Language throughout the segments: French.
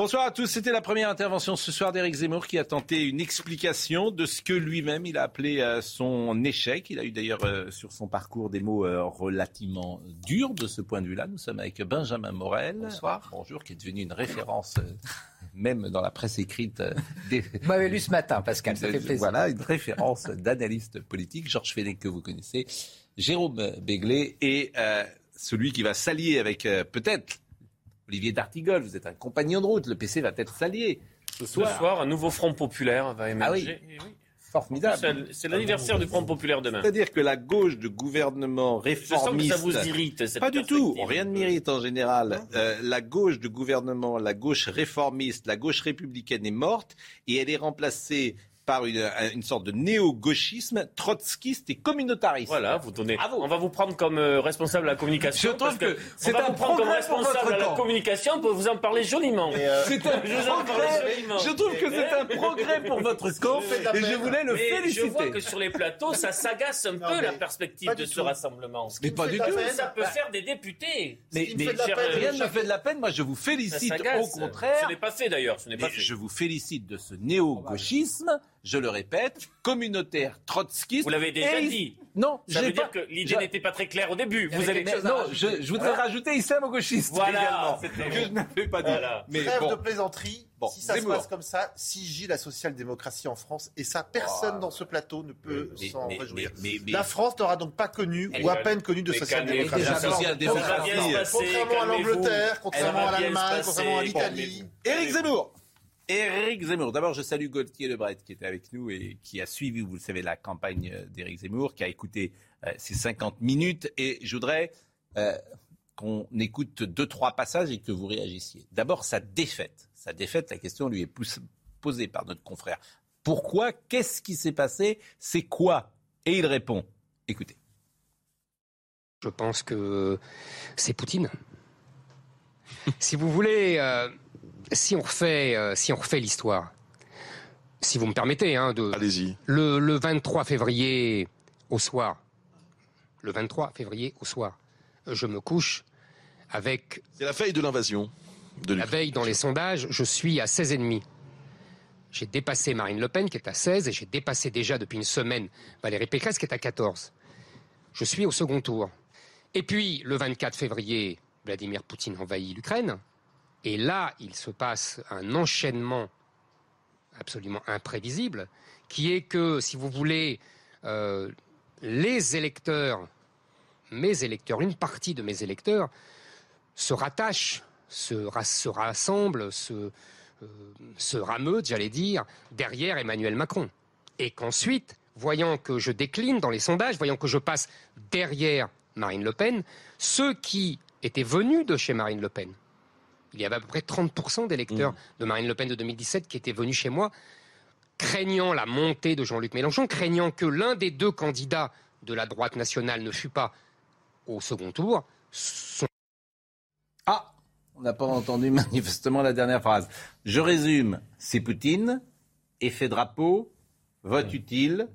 Bonsoir à tous, c'était la première intervention ce soir d'Éric Zemmour qui a tenté une explication de ce que lui-même il a appelé euh, son échec. Il a eu d'ailleurs euh, sur son parcours des mots euh, relativement durs de ce point de vue-là. Nous sommes avec Benjamin Morel. Bonsoir. Bonjour, qui est devenu une référence même dans la presse écrite. Des... Vous m'avez lu ce matin, Pascal, ça fait plaisir. Voilà, une référence d'analyste politique. Georges Fenech, que vous connaissez, Jérôme Béglé et celui qui va s'allier avec peut-être Olivier D'Artigol. Vous êtes un compagnon de route. Le PC va peut-être s'allier ce Ce soir. soir, un nouveau Front populaire va émerger. Ah oui. Formidable. C'est- l'anniversaire du Front populaire demain. C'est-à-dire que la gauche de gouvernement Je sens que réformiste. ça vous irrite. Cette Pas du tout, rien ne m'irrite en général. Euh, la gauche de gouvernement, la gauche réformiste, la gauche républicaine est morte et elle est remplacée par une, une sorte de néo-gauchisme trotskiste et communautariste. Voilà, vous donnez. Bravo. On va vous prendre comme euh, responsable de la communication. Je trouve que on c'est va un vous prendre comme progrès pour responsable votre de la communication. On peut vous en parler joliment. C'est un Je vous en parle progrès. joliment. Je trouve que c'est un progrès pour votre camp et je voulais le Mais je féliciter. vois que sur les plateaux, ça s'agace un peu la perspective de ce rassemblement. Mais pas du tout. Ça peut faire des députés. Mais, mais de peine, rien ne me fait de la peine. Moi, je vous félicite. Au contraire, Ce n'est pas fait d'ailleurs. Ce n'est Mais pas fait. je vous félicite de ce néo-gauchisme, je le répète, communautaire trotskiste. Vous l'avez déjà dit. Non, Ça veut pas- dire que l'idée je- n'était pas très claire au début. Vous avez à Non, rajouter. je, je voudrais rajouter islamo-gauchiste Voilà, également, que je n'avais pas dit. Voilà. Mais Trêve bon, de plaisanterie. Bon, si ça Zemmour. se passe comme ça, si gît la social-démocratie en France, et ça, personne dans ce plateau ne peut mais- s'en mais- réjouir. mais- mais- La France n'aura donc pas connu, ou à peine connu de mais social-démocratie. Contrairement à l'Angleterre, contrairement à l'Allemagne, contrairement à l'Italie. Éric Zemmour. Éric Zemmour. D'abord, je salue Gauthier Lebret qui était avec nous et qui a suivi, vous le savez, la campagne euh, d'Éric Zemmour, qui a écouté euh, ces 50 minutes. Et je voudrais euh, qu'on écoute deux, trois passages et que vous réagissiez. D'abord, sa défaite. Sa défaite, la question lui est posée par notre confrère. Pourquoi? Qu'est-ce qui s'est passé? C'est quoi? Et il répond. Écoutez. Je pense que c'est Poutine. si vous voulez, si on refait, euh, si on refait l'histoire, si vous me permettez, hein, de Allez-y. le, le 23 février au soir, le 23 février au soir, je me couche avec C'est la veille de l'invasion de la veille dans les sondages, je suis à 16,5. J'ai dépassé Marine Le Pen qui est à 16 et j'ai dépassé déjà depuis une semaine Valérie Pécresse qui est à 14. Je suis au second tour. Et puis, le 24 février, Vladimir Poutine envahit l'Ukraine. Et là, il se passe un enchaînement absolument imprévisible, qui est que, si vous voulez, euh, les électeurs, mes électeurs, une partie de mes électeurs, se rattachent, se, ra- se rassemblent, se, euh, se rameutent, j'allais dire, derrière Emmanuel Macron. Et qu'ensuite, voyant que je décline dans les sondages, voyant que je passe derrière Marine Le Pen, ceux qui étaient venus de chez Marine Le Pen, il y avait à peu près 30% d'électeurs de Marine Le Pen de 2017 qui étaient venus chez moi, craignant la montée de Jean-Luc Mélenchon, craignant que l'un des deux candidats de la droite nationale ne fût pas au second tour, Ah, on n'a pas entendu manifestement la dernière phrase. Je résume, c'est Poutine, effet drapeau, vote utile,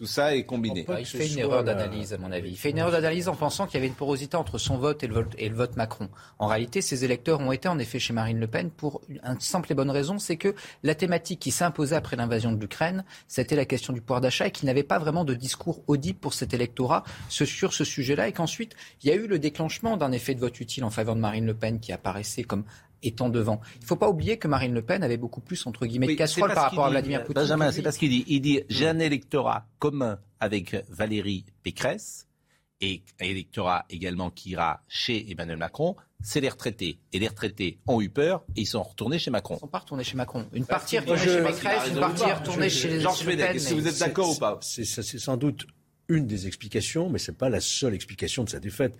tout ça est combiné. Ah, il fait une erreur d'analyse, à mon avis. Il fait une erreur d'analyse en pensant qu'il y avait une porosité entre son vote et le vote, et le vote Macron. En réalité, ces électeurs ont été en effet chez Marine Le Pen pour une simple et bonne raison, c'est que la thématique qui imposée après l'invasion de l'Ukraine, c'était la question du pouvoir d'achat et qu'il n'avait pas vraiment de discours audible pour cet électorat sur ce sujet-là et qu'ensuite, il y a eu le déclenchement d'un effet de vote utile en faveur de Marine Le Pen qui apparaissait comme étant devant. Il ne faut pas oublier que Marine Le Pen avait beaucoup plus, entre guillemets, Oui, de casserole par rapport à Vladimir euh, Poutine. Benjamin, c'est parce qu'il dit. Il dit j'ai un électorat commun avec Valérie Pécresse et un électorat également qui ira chez Emmanuel Macron. C'est les retraités. Et les retraités ont eu peur et ils sont retournés chez Macron. Ils sont pas retournés chez Macron. Une Parce partie est retournée chez Pécresse, une partie est retournée Je- chez Georges Pen, est-ce que vous êtes d'accord ou pas c'est sans doute une des explications, mais ce n'est pas la seule explication de sa défaite.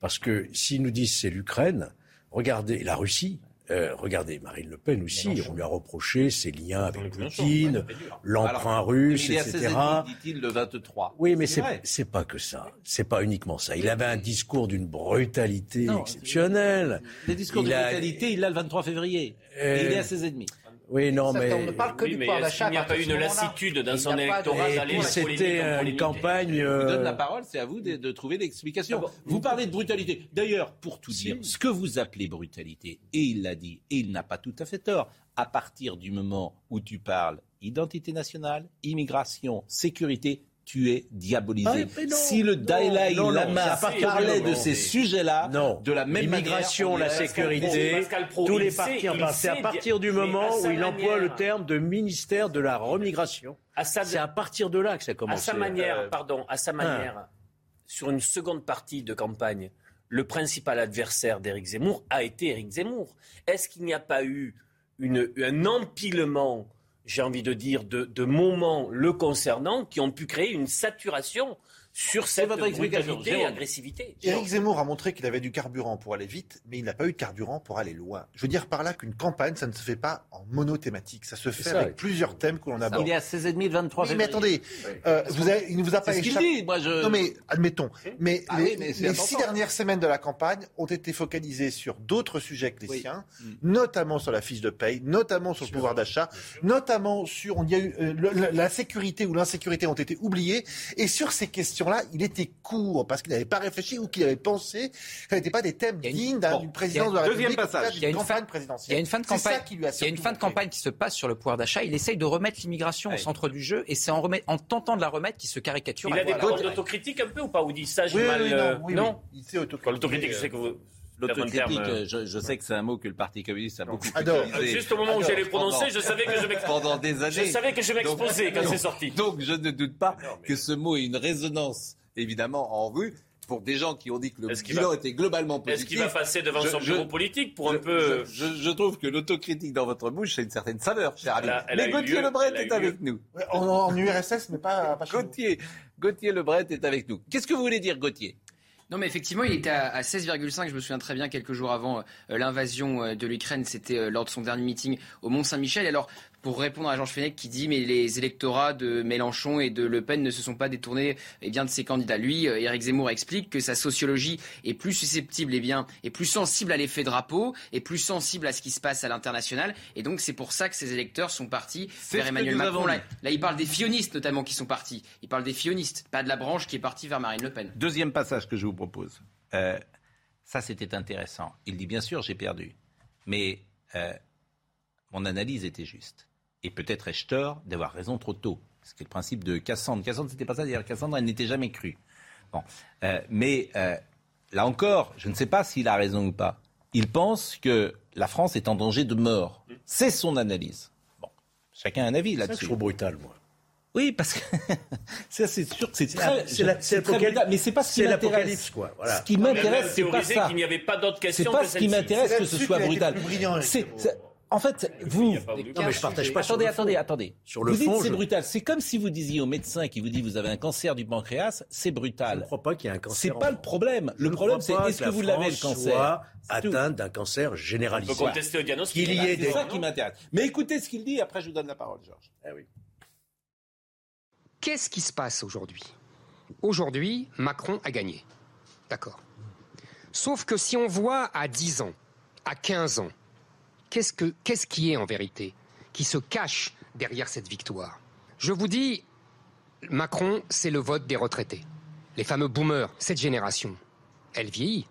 Parce que s'ils nous disent c'est l'Ukraine, regardez la Russie. euh, regardez, Marine Le Pen aussi, on lui a reproché ses liens avec Poutine, l'emprunt russe, etc. 16,5, dit-il, le 23. Oui, mais c'est pas que ça. C'est pas uniquement ça. Il avait un discours d'une brutalité Non, exceptionnelle. Les discours Il de a- brutalité, il l'a le 23 février. Euh, Et il est à 16,5. Oui, non, mais. on ne parle que Oui, du mais pouvoir est-ce d'achat. qu'il n'y a pas une de lassitude dans Il son électorat d'aller c'était euh, une campagne. Je vous euh, donne la parole, c'est à vous de, de trouver l'explication. Vous parlez de brutalité. D'ailleurs, pour tout dire, ce que vous appelez brutalité, et il l'a dit, et il n'a pas tout à fait tort, à partir du moment où tu parles identité nationale, immigration, sécurité, tu es diabolisé. Ah, non, si le Dalai Lama à parlait de ces sujets-là, de la même L'immigration, la sécurité, Pro, tous les partis. c'est à partir du moment à où il emploie le terme de ministère de la remigration. À C'est à partir de là que ça à commence. sa manière, Euh, pardon, à sa manière, sur une seconde partie de campagne, le principal adversaire d'Éric Zemmour a été Éric Zemmour. Est-ce qu'il n'y a pas eu une, un empilement, j'ai envie de dire, de, moments le concernant qui ont pu créer une saturation sur cette brutalité et agressivité Éric Zemmour a montré qu'il avait du carburant pour aller vite, mais il n'a pas eu de carburant pour aller loin. Je veux dire par là qu'une campagne, ça ne se fait pas en monothématique. Ça se fait ça, avec oui. plusieurs thèmes que l'on aborde. Il est à 16,5 le 23 Oui, mais attendez, euh, vous avez- il ne vous a pas C'est ce qu'il échappé. dit. Moi, je... Non mais admettons. Mais Ah les, oui, mais c'est les important. six dernières semaines de la campagne ont été focalisées sur d'autres sujets que les Oui. siens, Mm. notamment sur la fiche de paye, notamment sur le pouvoir d'achat, notamment sur on y a eu euh, le- la sécurité ou l'insécurité ont été oubliées. Et sur ces questions-là, il était court parce qu'il n'avait pas réfléchi ou qu'il avait pensé. Ça n'était pas des thèmes une- dignes bon, d'une présidence de la deuxième République. passage. Il y a une campagne fin- présidentielle. Il y a une fin de C'est ça campagne. qui lui a Il y a une fin de campagne qui se passe sur le pouvoir d'achat. Il essaye de remettre l'immigration Ouais. au centre du jeu et c'est en, remet- en tentant de la remettre qu'il se caricature. Il a des codes d'autocritique un peu ou pas Ou dit ça, j'ai Oui, mal. oui, euh, non, oui, non oui. Il s'est autocritiqué. Quand L'autocritique, je sais que vous. L'autocritique, euh, euh, je, je sais que c'est un mot que le Parti communiste a beaucoup Adore. utilisé. Juste au moment où j'allais le prononcer, Pendant- je savais que je m'ex- pendant des années. Je savais que je m'exposais quand c'est sorti. Donc je ne doute pas que ce mot ait une résonance évidemment en rue pour des gens qui ont dit que le Est-ce qu'il bilan va- était globalement Est-ce positif. qu'il va passer devant Je- son je- bureau politique pour un peu. je, je- je trouve que l'autocritique dans votre bouche, c'est une certaine saveur, cher ami. Mais Gauthier Lebret est lieu. avec nous. Ouais, En, en URSS, mais pas, pas chez. Gauthier, Gauthier Lebret est avec nous. Qu'est-ce que vous voulez dire, Gauthier? Non, mais effectivement, il était à, à 16,5. Je me souviens très bien quelques jours avant euh, l'invasion euh, de l'Ukraine. C'était euh, lors de son dernier meeting au Mont-Saint-Michel. Alors, pour répondre à Georges Fenech qui dit mais les électorats de Mélenchon et de Le Pen ne se sont pas détournés eh bien de ces candidats. Lui, euh, Éric Zemmour explique que sa sociologie est plus susceptible, eh bien, est plus sensible à l'effet drapeau, est plus sensible à ce qui se passe à l'international. Et donc c'est pour ça que ses électeurs sont partis vers Emmanuel Macron. là, il parle des fionistes notamment qui sont partis. Il parle des fionistes, pas de la branche qui est partie vers Marine Le Pen. Deuxième passage que je vous propose. Euh, ça, c'était intéressant. Il dit bien sûr, j'ai perdu. Mais euh, mon analyse était juste. Et peut-être ai-je tort d'avoir raison trop tôt. Ce qui est le principe de Cassandre. Cassandre, c'était pas ça d'ailleurs. Cassandre, elle n'était jamais crue. Bon. Euh, mais euh, là encore, je ne sais pas s'il a raison ou pas. Il pense que la France est en danger de mort. C'est son analyse. Bon. Chacun a un avis C'est là-dessus. trouve brutal, moi. Oui, parce que ça, c'est sûr que c'est C'est très, c'est la- c'est c'est très l'apocalypse. brutal. Mais c'est pas ce qui C'est m'intéresse. l'apocalypse, quoi. Voilà. Ce qui m'intéresse, c'est pas théorisé ça. qu'il n'y avait pas d'autre C'est question pas que ce qui m'intéresse C'est que ce soit brutal. C'est- c'est- en fait, vous. Non, mais je partage pas sur Attendez, le fond. attendez, attendez. Sur le vous dites fond, c'est je- brutal. C'est comme si vous disiez au médecin qui vous dit vous avez un cancer du pancréas, c'est Je ne brutal. crois pas qu'il y ait un cancer. C'est en pas le problème. Le problème, c'est est-ce que la vous l'avez le cancer soit C'est atteinte d'un cancer On généralisé. peut contester au diagnostic. Qu'il y ait C'est des- ça qui m'intéresse. Mais écoutez ce qu'il dit, après je vous donne la parole, Georges. Ah oui. Qu'est-ce qui se passe aujourd'hui? Aujourd'hui, Macron a gagné. D'accord. Sauf que si on voit à 10 ans, à 15 ans, qu'est-ce, que, qu'est-ce qui est en vérité qui se cache derrière cette victoire? Je vous dis, Macron, c'est le vote des retraités. Les fameux boomers, cette génération, elle vieillit.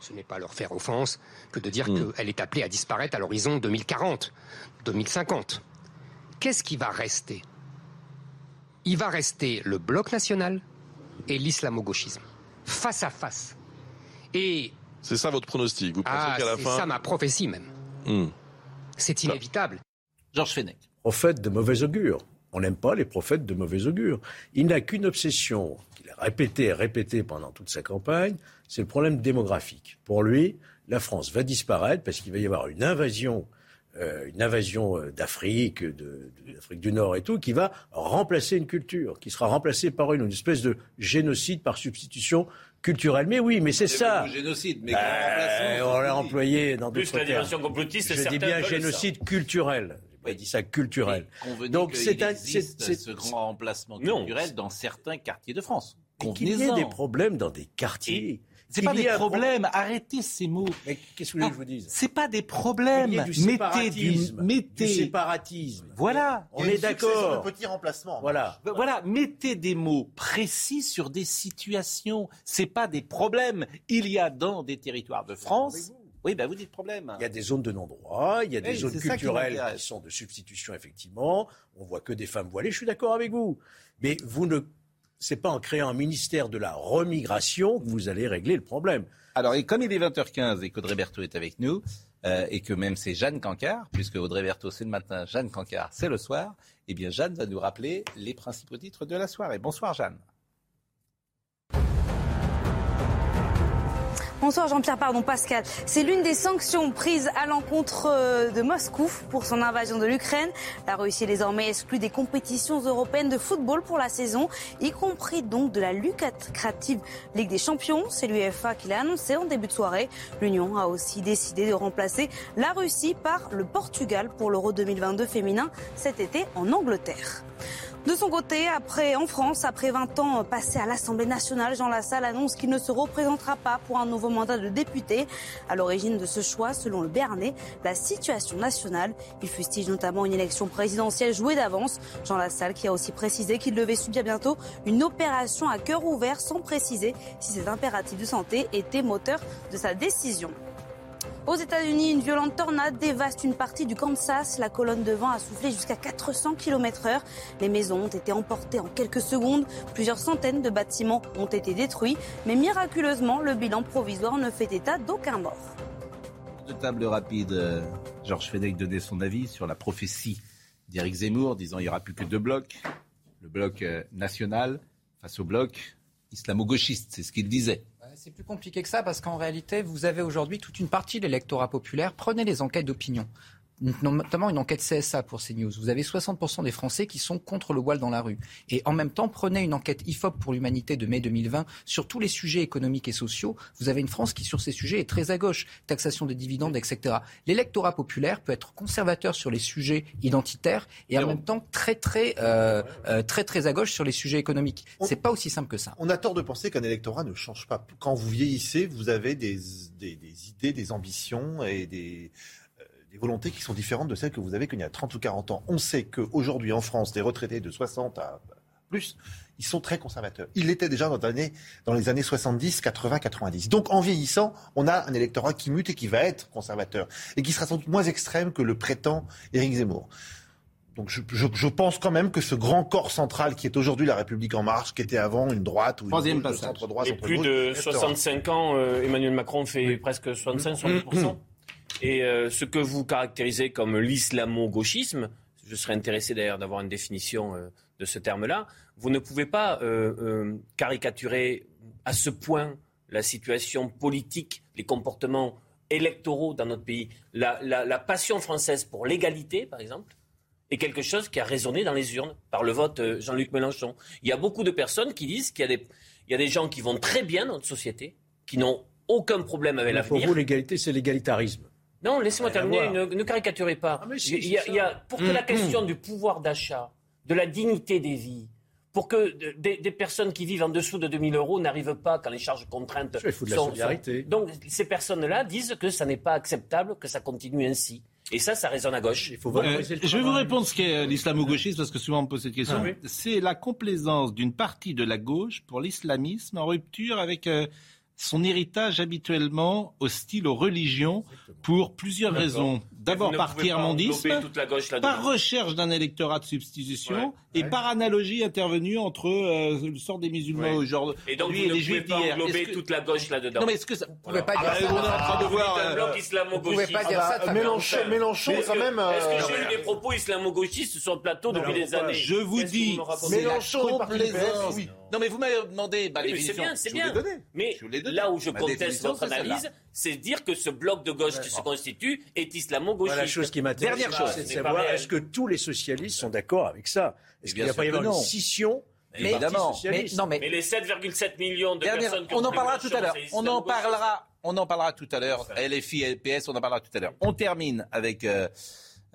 Ce n'est pas leur faire offense que de dire qu'elle est appelée à disparaître à l'horizon 2040, 2050. Qu'est-ce qui va rester? Il va rester le bloc national et l'islamo-gauchisme, face à face. Et C'est ça votre pronostic? Vous pensez ah, qu'à la c'est fin. ça ma prophétie même. Hmm. C'est inévitable. Georges Fenech. prophète de mauvais augure. On n'aime pas les prophètes de mauvais augure. Il n'a qu'une obsession qu'il a répétée et répétée pendant toute sa campagne, c'est le problème démographique. Pour lui, la France va disparaître parce qu'il va y avoir une invasion, euh, une invasion euh, d'Afrique, l'Afrique du Nord et tout, qui va remplacer une culture, qui sera remplacée par une, une espèce de génocide par substitution culturel. Mais oui, mais c'est ça. Génocide, mais Euh, on l'a employé dans Plus d'autres la termes. dimension complotiste, Je dis bien génocide culturel. J'ai pas dit ça culturel. Donc, c'est un- existe c'est- ce grand remplacement Non. culturel dans certains quartiers de France. Mais Qu'il y ait des problèmes dans des quartiers. C'est pas des un problèmes. Arrêtez ces mots. Mais qu'est-ce que vous voulez que je vous dise C'est pas des Il problèmes. y a du Mettez séparatisme. du, mettez. Du séparatisme. Voilà. On est d'accord. de petits remplacements. Voilà. Voilà, mettez des mots précis sur des situations. C'est pas des problèmes. Il y a dans des territoires de France. Oui, ben vous dites problème. Il y a des zones de non-droit, il y a des zones qui culturelles m'intéresse. qui sont de substitution, effectivement. On voit que des femmes voilées, je suis d'accord avec vous. Mais vous ne. C'est pas en créant un ministère de la remigration que vous allez régler le problème. Alors, et comme il est 20h15 et qu'Audrey Berthaud est avec nous, euh, et que même c'est Jeanne Cancard, puisque Audrey Berthaud c'est le matin, Jeanne Cancard c'est le soir, eh bien Jeanne va nous rappeler les principaux titres de la soirée. Bonsoir Jeanne. Bonsoir Jean-Pierre, pardon Pascal. C'est l'une des sanctions prises à l'encontre euh, de Moscou pour son invasion de l'Ukraine. La Russie est désormais exclue des compétitions européennes de football pour la saison, y compris donc de la lucrative Ligue des Champions. C'est l'UEFA qui l'a annoncé en début de soirée. L'Union a aussi décidé de remplacer la Russie par le Portugal pour l'Euro 2022 féminin cet été en Angleterre. De son côté, après, en France, après 20 ans passés à l'Assemblée nationale, Jean Lassalle annonce qu'il ne se représentera pas pour un nouveau mandat de député. À l'origine de ce choix, selon le Bernet, la situation nationale. Il fustige notamment une élection présidentielle jouée d'avance. Jean Lassalle qui a aussi précisé qu'il devait subir bientôt une opération à cœur ouvert sans préciser si cet impératif de santé était moteur de sa décision. Aux États-Unis, une violente tornade dévaste une partie du Kansas. La colonne de vent a soufflé jusqu'à 400 km/h. Les maisons ont été emportées en quelques secondes. Plusieurs centaines de bâtiments ont été détruits. Mais miraculeusement, le bilan provisoire ne fait état d'aucun mort. De table rapide, euh, Georges Fenech donnait son avis sur la prophétie d'Éric Zemmour, disant il n'y aura plus que deux blocs. Le bloc euh, national face au bloc islamo-gauchiste, c'est ce qu'il disait. C'est plus compliqué que ça parce qu'en réalité, vous avez aujourd'hui toute une partie de l'électorat populaire. Prenez les enquêtes d'opinion notamment une enquête CSA pour CNews. Vous avez 60% des Français qui sont contre le voile dans la rue. Et en même temps, prenez une enquête IFOP pour l'humanité de mai 2020 sur tous les sujets économiques et sociaux. Vous avez une France qui, sur ces sujets, est très à gauche. Taxation des dividendes, etc. L'électorat populaire peut être conservateur sur les sujets identitaires et en même temps très, très, euh, euh, très, très à gauche sur les sujets économiques. C'est pas aussi simple que ça. On a tort de penser qu'un électorat ne change pas. Quand vous vieillissez, vous avez des, des, des idées, des ambitions et des, des volontés qui sont différentes de celles que vous avez qu'il y a 30 ou 40 ans. On sait qu'aujourd'hui en France, des retraités de 60 à plus, ils sont très conservateurs. Ils l'étaient déjà dans, les années- dans les années 70, 80, 90. Donc en vieillissant, on a un électorat qui mute et qui va être conservateur et qui sera sans doute moins extrême que le prétend Éric Zemmour. Donc je, je- je pense quand même que ce grand corps central qui est aujourd'hui la République en marche, qui était avant une droite ou une Troisième gauche, passage. centre droit, Et plus gauche, de restera. 65 ans, euh, Emmanuel Macron fait presque 65-70%. Et euh, ce que vous caractérisez comme l'islamo-gauchisme, je serais intéressé d'ailleurs d'avoir une définition euh, de ce terme-là, vous ne pouvez pas euh, caricaturer à ce point la situation politique, les comportements électoraux dans notre pays. La, la- la passion française pour l'égalité, par exemple, est quelque chose qui a résonné dans les urnes par le vote Jean-Luc Mélenchon. Il y a beaucoup de personnes qui disent qu'il y a des, il y a des gens qui vont très bien dans notre société, qui n'ont aucun problème avec Mais pour l'avenir. vous, l'égalité, c'est l'égalitarisme. Non, laissez-moi terminer, ne, ne caricaturez pas. Ah, si, il y a, c'est il y a- ça. pour que Hum, la question du pouvoir d'achat, de la dignité des vies, pour que de- des, des personnes qui vivent en dessous de 2000 euros n'arrivent pas quand les charges contraintes Il faut de la sont- solidarité. sont- Donc ces personnes-là disent que ça n'est pas acceptable, que ça continue ainsi. Et ça, ça résonne à gauche. Il faut Euh, le je vais vous répondre ce qu'est euh, l'islamo-gauchisme, parce que souvent on me pose cette question. Ah oui. C'est la complaisance d'une partie de la gauche pour l'islamisme en rupture avec euh, son héritage habituellement hostile aux religions pour plusieurs raisons. D'abord par tiers-mondisme, par recherche d'un électorat de substitution Ouais. Et par analogie intervenue entre euh, le sort des musulmans Ouais. aujourd'hui Et donc, et vous ne les juifs d'hier. englober que- toute la gauche là-dedans. Non mais est-ce que ça... Vous pouvez pas Ah, dire bah, ça. on est en train de voir... un bloc Vous pouvez islamo-gauchiste. pas dire ça, Fabien. Mélenchon, Mélenchon Est-ce quand que- même. euh, Est-ce que j'ai eu des propos islamo-gauchistes sur le plateau depuis des années je vous dis, Mélenchon complaisance. Non mais vous m'avez demandé bah, Oui, c'est bien, c'est bien. Mais là où je conteste votre analyse, c'est dire que ce bloc de gauche qui se constitue est islamo-gauchiste. La chose qui m'intéresse, c'est de savoir est-ce que tous les socialistes sont d'accord avec ça? Est-ce qu'il bien n'y a pas y avoir que une non. scission Mais- Évidemment. Mais, non, mais Mais les 7,7 millions de Dernière- personnes qui on ont en parlera le tout à l'heure. On en parlera. On en parlera tout à l'heure. LFI, LPS, on en parlera tout à l'heure. On termine avec euh,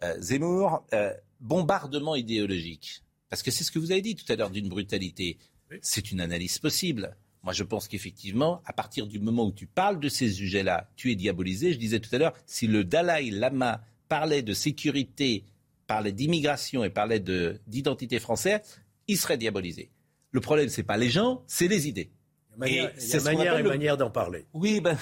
euh, Zemmour. Euh, bombardement idéologique. Parce que c'est ce que vous avez dit tout à l'heure d'une brutalité. C'est une analyse possible. Moi, je pense qu'effectivement, à partir du moment où tu parles de ces sujets-là, tu es diabolisé. Je disais tout à l'heure, si le Dalai Lama parlait de sécurité, parlait d'immigration et parlait de- d'identité française, il serait diabolisé. Le problème, c'est pas les gens, c'est les idées. Manière- Et il y c'est a ce manière et le- manière d'en parler. Oui, ben,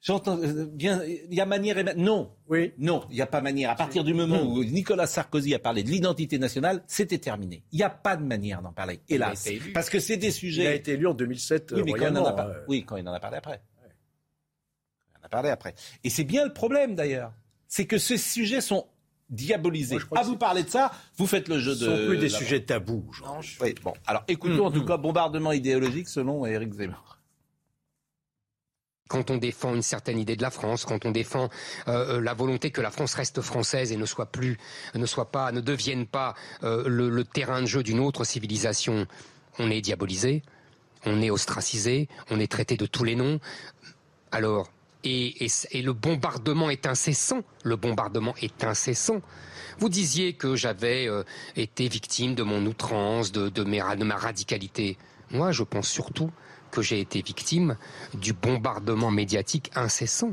j'entends euh, bien. Il y a manière et non, Oui. non, il n'y a pas manière. À partir du moment où Nicolas Sarkozy a parlé de l'identité nationale, c'était terminé. Il n'y a pas de manière d'en parler, hélas, Il a été élu. parce que c'est des Il a sujets. été élu en 2007 Oui, mais quand il en a pas- hein. oui, quand il en a parlé après. Il en a parlé après. Et c'est bien le problème d'ailleurs, c'est que ces sujets sont diabolisés. Moi, à vous parler de ça, vous faites le jeu Ce de. sont plus des la- sujets tabous. genre. Oui, bon. Alors écoutons en tout cas bombardement idéologique selon Éric Zemmour. quand on défend une certaine idée de la France, quand on défend euh, euh, la volonté que la France reste française et ne soit plus, ne soit pas, ne devienne pas euh, le, le terrain de jeu d'une autre civilisation, on est diabolisé, on est ostracisé, on est traité de tous les noms. Alors, et, le bombardement est incessant. Le bombardement est incessant. Vous disiez que j'avais euh, été victime de mon outrance, de ma radicalité. Moi, je pense surtout que j'ai été victime du bombardement médiatique incessant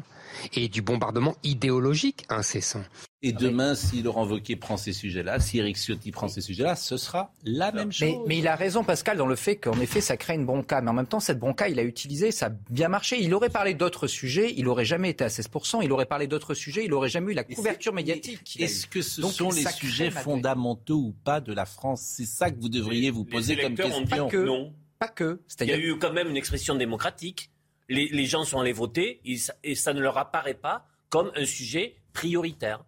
et du bombardement idéologique incessant. Et demain, si Laurent Wauquiez prend ces sujets-là, si Eric Ciotti prend ces sujets-là, ce sera la même chose. Mais, mais il a raison, Pascal, dans le fait qu'en effet, ça crée une bronca. Mais en même temps, cette bronca, il a utilisé, ça a bien marché. Il aurait parlé d'autres sujets, il aurait jamais été à 16%. Il aurait parlé d'autres sujets, il aurait jamais eu la couverture médiatique. Est-ce que ce Donc, sont les sujets fondamentaux ou pas de la France? C'est ça que vous devriez vous Les poser comme électeurs ont dit question. que- non. Pas que. Il y a eu quand même une expression démocratique. Les, les gens sont allés voter et ça, et ça ne leur apparaît pas comme un sujet prioritaire.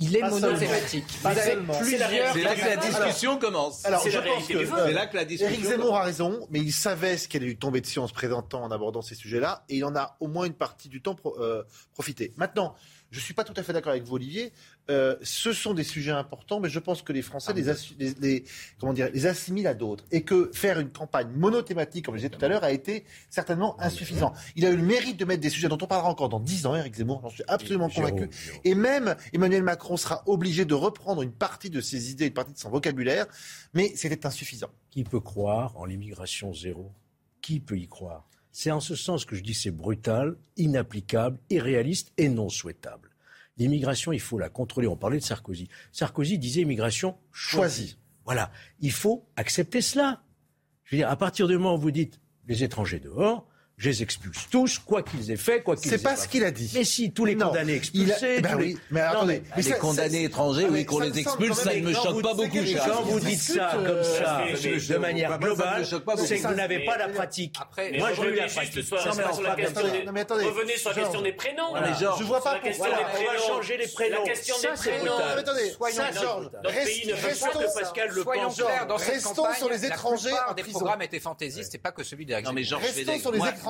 il est monothématique. Pas Vous avez seulement. plusieurs. C'est là que la Alors- discussion commence. Alors, C'est je la pense réalité que du vote. C'est là que la discussion Éric Zemmour a raison, mais il savait ce qu'elle allait lui tomber dessus en se présentant, en abordant ces sujets-là, et il en a au moins une partie du temps pro- euh, profité. Maintenant, je suis pas tout à fait d'accord avec vous, Olivier. Euh, ce sont des sujets importants, mais je pense que les Français les, assu- les, les- comment dire, les assimilent à d'autres, et que faire une campagne monothématique, comme je disais tout à l'heure, a été certainement insuffisant. Il a eu le mérite de mettre des sujets dont on parlera encore dans 10 ans, Éric Zemmour, j'en suis absolument convaincu. Et même Emmanuel Macron sera obligé de reprendre une partie de ses idées, une partie de son vocabulaire, mais c'était insuffisant. Qui peut croire en l'immigration zéro? Qui peut y croire? C'est en ce sens que je dis c'est brutal, inapplicable, irréaliste et non souhaitable. L'immigration, il faut la contrôler. On parlait de Sarkozy. Sarkozy disait immigration choisie. Voilà. Il faut accepter cela. Je veux dire, à partir du moment où vous dites les étrangers dehors, je les expulse tous, quoi qu'ils aient fait, quoi qu'ils C'est aient pas ce qu'il a dit. Mais si, tous les Non. condamnés a- expulsés. ben tous les- oui, mais Non, attendez. mais- Mais les ça- condamnés ça- étrangers, Ah, oui, qu'on ça les expulse, ça ne me choque pas c'est beaucoup, Charles. Quand vous dites ça euh, comme ça, mais je- de manière ça globale, c'est que vous n'avez pas la pratique. Moi, je l'ai la pratique. revenez sur la question des prénoms. Je vois pas Sur la question pourquoi. des on va prénoms. changer les prénoms. La question Ça, des c'est prénoms. Non, brutal. mais attendez, Soyons ça, ne Pascal Restons sur les étrangers la plupart en des prison. programmes étaient fantaisistes, c'est pas que celui Non, mais. Georges Fenech,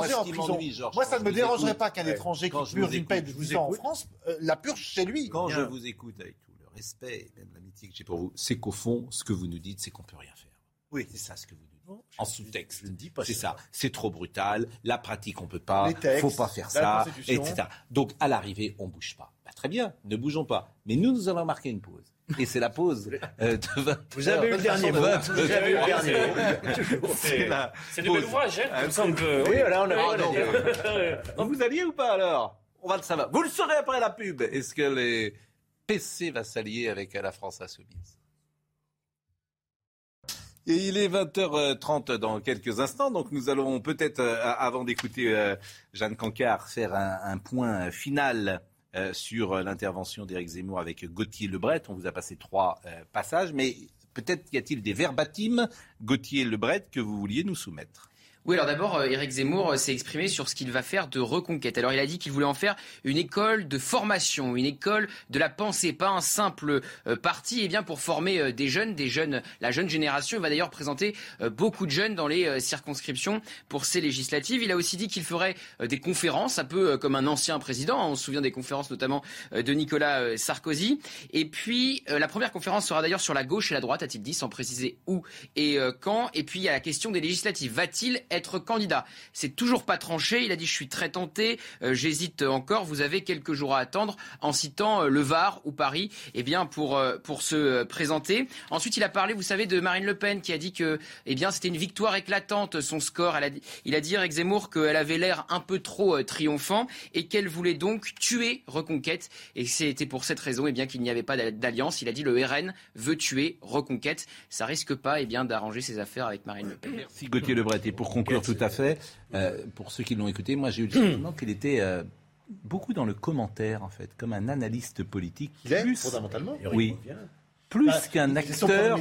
moi- en prison. Georges, ça ne me dérangerait écoute, pas qu'un ouais, étranger quand qui je purge vous une peine écoute, de je vous 10 ans en. France euh, la purge chez lui. Quand Bien. je vous écoute avec tout le respect et même l'amitié que j'ai pour vous, c'est qu'au fond, ce que vous nous dites, c'est qu'on peut rien faire. Oui. C'est ça ce que vous nous dites. Non, En sous-texte. je ne dis pas C'est ça. C'est trop brutal. La pratique, on peut pas. Textes, faut pas faire la ça, Constitution. etc. Donc, à l'arrivée, on bouge pas. Bah, très bien. Ne bougeons pas. Mais nous, nous allons marquer une pause. Et c'est la pause euh, de 20 Vous avez eu le dernier mot. Vous avez eu le dernier. C'est de pause. bel ouvrage, hein, Ah, il me semble que- Oui, voilà, on a euh, Vous alliez ou pas alors? On va le savoir. Vous le saurez après la pub. Est-ce que les PC va s'allier avec la France insoumise? Et il est 20h30 dans quelques instants, donc nous allons peut-être, euh, avant d'écouter euh, Jeanne Cancard, faire un, un point final euh, sur euh, l'intervention d'Éric Zemmour avec Gauthier Lebret. On vous a passé trois euh, passages, mais peut-être y a-t-il des verbatims, Gauthier Lebret, que vous vouliez nous soumettre Oui, alors d'abord, euh, Éric Zemmour euh, s'est exprimé sur ce qu'il va faire de reconquête. Alors il a dit qu'il voulait en faire une école de formation, une école de la pensée, pas un simple euh, parti, eh bien pour former des jeunes, des jeunes, la jeune génération. Il va d'ailleurs présenter beaucoup de jeunes dans les circonscriptions pour ces législatives. Il a aussi dit qu'il ferait des conférences, un peu comme un ancien président. On se souvient des conférences notamment de Nicolas Sarkozy. Et puis la première conférence sera d'ailleurs sur la gauche et la droite, a-t-il dit, sans préciser où et quand. Et puis il y a la question des législatives. Va-t-il candidat. C'est toujours pas tranché. Il a dit je suis très tenté, euh, j'hésite encore. Vous avez quelques jours à attendre en citant euh, le Var ou Paris, eh bien pour euh, pour se présenter. Ensuite, il a parlé, vous savez, de Marine Le Pen qui a dit que eh bien c'était une victoire éclatante son score. Il a dit Eric Zemmour qu'elle avait l'air un peu trop triomphant et qu'elle voulait donc tuer Reconquête. Et c'était pour cette raison eh bien qu'il n'y avait pas d'alliance. Il a dit le RN veut tuer Reconquête. Ça risque pas eh bien d'arranger ses affaires avec Marine Le Pen. Merci Gauthier Lebret. Et pour conclure tout à fait. Euh, pour ceux qui l'ont écouté, moi j'ai eu le sentiment qu'il était euh, beaucoup dans le commentaire, en fait, comme un analyste politique. Il est, fondamentalement Oui. Plus bah, qu'un acteur,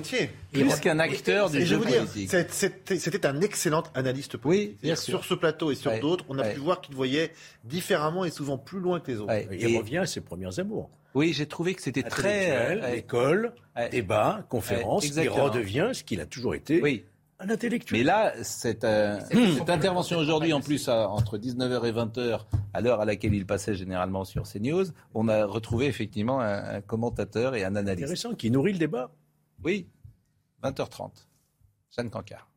plus qu'un acteur du jeu politique. C'était un excellent analyste politique. Oui, Sur ce plateau et sur d'autres, on a pu voir qu'il voyait différemment et souvent plus loin que les autres. il revient à ses premiers amours. Oui, j'ai trouvé que c'était très euh, école, débat, conférence. il redevient ce qu'il a toujours été. Oui un intellectuel. Mais là, cette, euh, cette intervention aujourd'hui, en plus, entre 19h et 20h, à l'heure à laquelle il passait généralement sur CNews, on a retrouvé effectivement un, commentateur et un analyste. Intéressant, qui nourrit le débat. Oui, 20h30. Jeanne Cancard.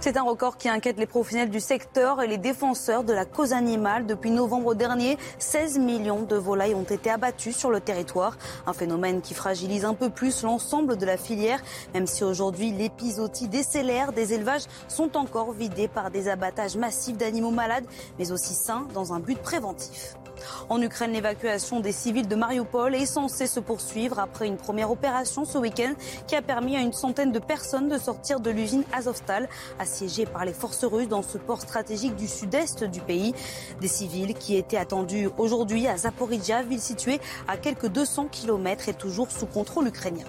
C'est un record qui inquiète les professionnels du secteur et les défenseurs de la cause animale. Depuis novembre dernier, 16 millions de volailles ont été abattues sur le territoire. Un phénomène qui fragilise un peu plus l'ensemble de la filière, même si aujourd'hui l'épisodie décélère, des élevages sont encore vidés par des abattages massifs d'animaux malades, mais aussi sains dans un but préventif. En Ukraine, l'évacuation des civils de Mariupol est censée se poursuivre après une première opération ce week-end qui a permis à une centaine de personnes de sortir de l'usine Azovstal, assiégée par les forces russes dans ce port stratégique du sud-est du pays. Des civils qui étaient attendus aujourd'hui à Zaporizhia, ville située à quelques 200 km et toujours sous contrôle ukrainien.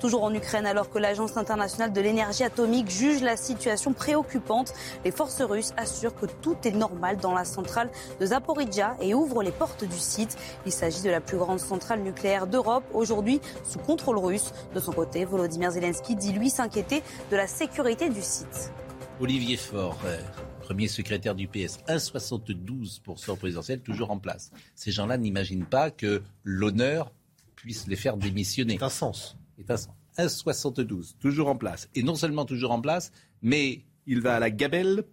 Toujours en Ukraine, alors que l'Agence internationale de l'énergie atomique juge la situation préoccupante, les forces russes assurent que tout est normal dans la centrale de Zaporizhia et ouvrent les portes du site. Il s'agit de la plus grande centrale nucléaire d'Europe, aujourd'hui sous contrôle russe. De son côté, Volodymyr Zelensky dit lui s'inquiéter de la sécurité du site. Olivier Faure, euh, premier secrétaire du PS, 1,72% présidentiel, toujours en place. Ces gens-là n'imaginent pas que l'honneur puisse les faire démissionner. C'est un sens. C'est un sens. 1,72, toujours en place. Et non seulement toujours en place, mais il va à la gabelle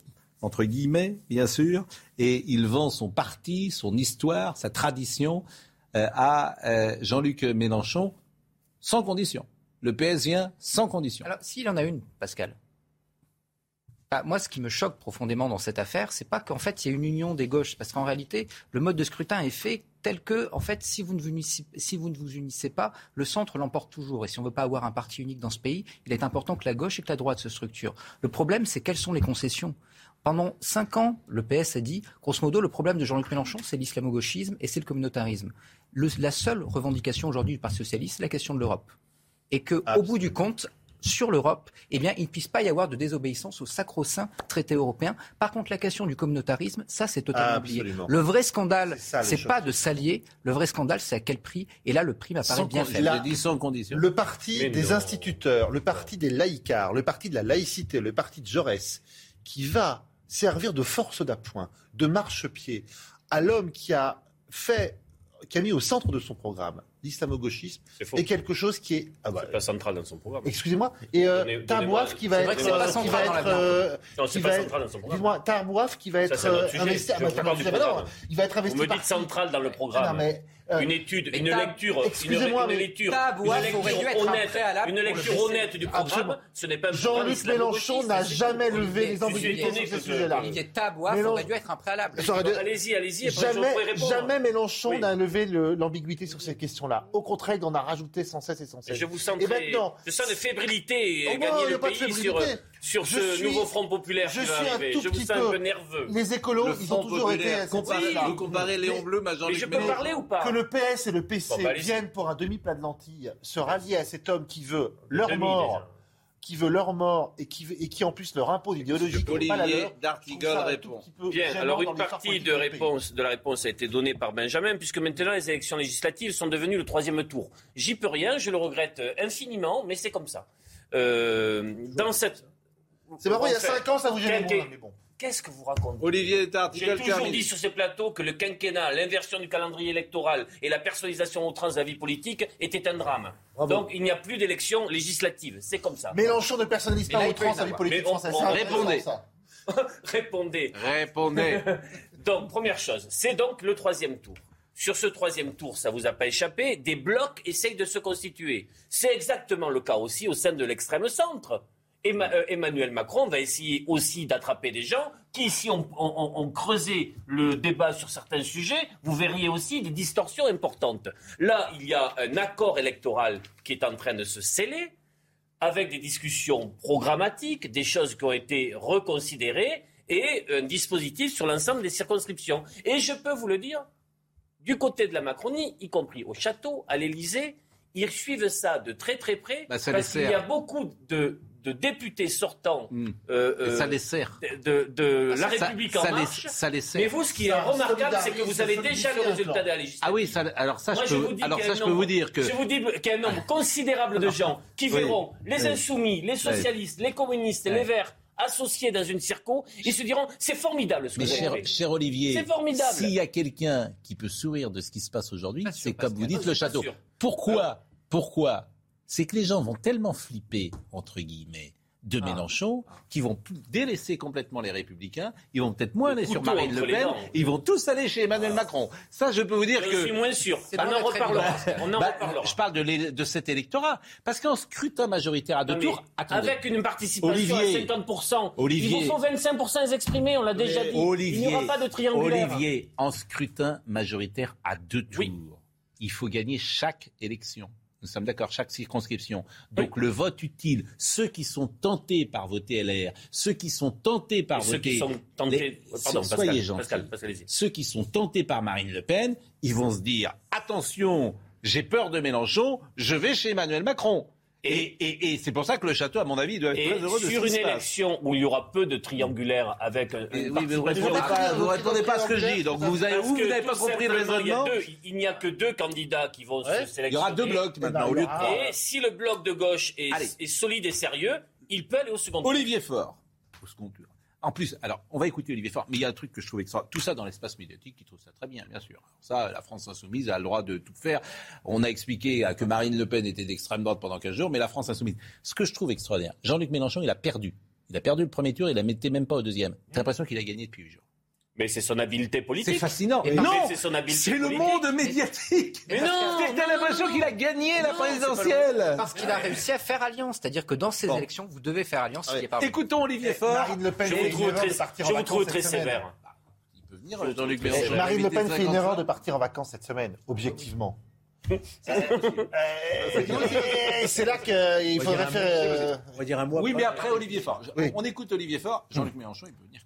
entre guillemets, bien sûr, et il vend son parti, son histoire, sa tradition euh, à euh, Jean-Luc Mélenchon sans condition. Le PS vient sans condition. Alors, s'il en a une, Pascal. Bah, moi, ce qui me choque profondément dans cette affaire, c'est pas qu'en fait il y a une union des gauches, parce qu'en réalité, le mode de scrutin est fait tel que, en fait, si vous ne vous unissez, si vous ne vous unissez pas, le centre l'emporte toujours. Et si on ne veut pas avoir un parti unique dans ce pays, il est important que la gauche et que la droite se structurent. Le problème, c'est quelles sont les concessions pendant cinq ans, le PS a dit, grosso modo, le problème de Jean-Luc Mélenchon, c'est l'islamo-gauchisme et c'est le communautarisme. la seule revendication aujourd'hui du Parti socialiste, c'est la question de l'Europe. Et qu'au bout du compte, sur l'Europe, eh bien, il ne puisse pas y avoir de désobéissance au sacro-saint traité européen. Par contre, la question du communautarisme, ça, c'est totalement oublié. Le vrai scandale, c'est pas de s'allier. Le vrai scandale, c'est à quel prix. Et là, le prix m'apparaît bien faible. sans condition. Le parti des instituteurs, le parti des laïcars, le parti de la laïcité, le parti de Jaurès, qui va servir de force d'appoint, de marchepied à l'homme qui a fait, qui a mis au centre de son programme l'islamo-gauchisme est, quelque chose qui est. Ah bah, c'est pas central dans son programme. Excusez-moi. Et euh, qui va être. C'est pas central dans euh, Non, c'est pas central dans son programme. Dis-moi, Tarmouaf qui va être investi. Il va être investi. Vous me dites central dans le programme. mais euh, une étude, une lecture, excusez-moi, une, lecture, une lecture honnête, du programme, ce n'est pas Jean-Luc Mélenchon n'a jamais levé les ambiguïtés sur ce sujet-là. Olivier Tabouaf aurait dû être un préalable. Allez-y, allez-y. Jamais Mélenchon n'a levé l'ambiguïté sur ces questions-là. Au contraire, il en a rajouté sans cesse et sans cesse. Je vous sens je sens de fébrilité gagner le pays sur sur ce nouveau Front populaire je qui va arriver. je vous sens un peu nerveux. Les écolos, ils ont toujours été à Vous comparez Léon Bleu, à Mais je peux parler ou pas Que le PS et le PC bah, viennent pour un demi-plat de lentilles se rallier à cet homme qui veut leur mort qui veut leur mort et qui, veut- et qui en plus leur impose l'idéologie qui n'est pas la leur, d'Artigol répond. Bien, alors une partie de, réponse, de la réponse a été donnée par Benjamin, puisque maintenant les élections législatives sont devenues le troisième tour. J'y peux rien, je le regrette euh, infiniment, mais c'est comme ça. Euh, dans cette... C'est marrant, il y a Enfin, 5 ans, ça vous gênait moins, mais bon. Qu'est-ce que vous racontez Olivier J'ai d'Artigol toujours termine. dit sur ces plateaux que le quinquennat, l'inversion du calendrier électoral et la personnalisation outrance de la vie politique était un drame. Donc il n'y a plus d'élections législatives. C'est comme ça. Mélenchon ne personnalise pas outrance la vie politique Mais on- française. on- intéressant, répondez. ça. Répondez. Répondez. Donc, première chose, c'est donc le troisième tour. Sur ce troisième tour, ça vous a pas échappé, des blocs essayent de se constituer. C'est exactement le cas aussi au sein de l'extrême centre. Emma- euh, Emmanuel Macron va essayer aussi d'attraper des gens qui, si on, on- creusait le débat sur certains sujets, vous verriez aussi des distorsions importantes. Là, il y a un accord électoral qui est en train de se sceller avec des discussions programmatiques, des choses qui ont été reconsidérées et un dispositif sur l'ensemble des circonscriptions. Et je peux vous le dire, du côté de la Macronie, y compris au château, à l'Élysée, ils suivent ça de très très près Bah, parce qu'il y a beaucoup de, de députés sortants Hmm. euh, euh, ça les sert. de, de la République ça en les- marche. ça les sert. Mais vous, ce qui est Ça remarquable, c'est que vous avez déjà le résultat de la législative. Ah oui, ça, alors ça, Moi, je peux, vous dis alors qu'il y a ça, un je peux nombre- vous dire que. Je vous dis qu'il y a un nombre considérable de gens qui Oui. verront les Oui. insoumis, les socialistes, les communistes, les verts associés dans une circo. Ils se diront c'est formidable ce que Mais vous avez cher, fait. cher Olivier, C'est formidable. s'il y a quelqu'un qui peut sourire de ce qui se passe aujourd'hui, c'est comme vous dites Ah, le château. Pourquoi Pourquoi C'est que les gens vont tellement flipper, entre guillemets, de Ah. Mélenchon, qu'ils vont délaisser complètement les Républicains, ils vont peut-être moins Le aller sur Marine Le Pen, ils vont tous aller chez Emmanuel Macron. Ça, je peux vous dire Je que... suis moins sûr. C'est On en d'être reparlera. évident, On en Bah, reparlera. je parle de, cet électorat. Parce qu'en scrutin majoritaire à deux Non, tours, attendez. Avec une participation Olivier. à 50%, Olivier. il vous faut 25% exprimés, on l'a déjà dit. Olivier, il n'y aura pas de triangulaire. Olivier, en scrutin majoritaire à deux tours, Oui. il faut gagner chaque élection. Nous sommes d'accord, chaque circonscription. Donc le vote utile, ceux qui sont tentés par voter LR, ceux qui sont tentés par Et ceux voter... qui sont tentés. les- Pardon, soyez gentils. Pascal, Pascal, allez-y. Ceux qui sont tentés par Marine Le Pen, ils vont se dire, attention, j'ai peur de Mélenchon, je vais chez Emmanuel Macron. Et, et- et c'est pour ça que le château, à mon avis, doit être Et très heureux de sur une élection où il y aura peu de triangulaires avec une oui, mais vous participation- répondez pas, vous répondez pas à ce que je dis. Donc vous avez, n'avez pas compris le raisonnement. Il n'y a que deux candidats qui vont Ouais. se Il y aura sélectionner. deux blocs maintenant au lieu de trois. Et si le bloc de gauche est, solide et sérieux, il peut aller au second tour. Olivier Faure, au second tour. En plus, alors, on va écouter Olivier Faure, mais il y a un truc que je trouve extra. Tout ça dans l'espace médiatique, qui trouve ça très bien, bien sûr. Alors ça, la France Insoumise a le droit de tout faire. On a expliqué que Marine Le Pen était d'extrême droite pendant 15 jours, mais la France Insoumise. Ce que je trouve extraordinaire, Jean-Luc Mélenchon, il a perdu. Il a perdu le premier tour, il la mettait même pas au deuxième. J'ai l'impression qu'il a gagné depuis 8 jours. Mais c'est son habileté politique. C'est fascinant. Et non, c'est son habileté c'est le monde médiatique. Mais non, C'est que t'as non, l'impression non, qu'il a gagné la Non, présidentielle. Parce qu'il a réussi à faire alliance. C'est-à-dire que dans ces Bon. élections, vous devez faire alliance Ouais. pas Écoutons Olivier Faure. Marine Le Pen Je vous trouve très, je vous trouve vacances très sévère. Il peut venir, Jean-Luc Mélenchon. Marine Le Pen fait une 50 erreur de partir en vacances cette semaine, objectivement. Euh, C'est là qu'il faudrait faire. euh, On va dire un mois. Oui, mais après Olivier Faure. Je-. On écoute Olivier Faure. Jean-Luc Mélenchon, il peut venir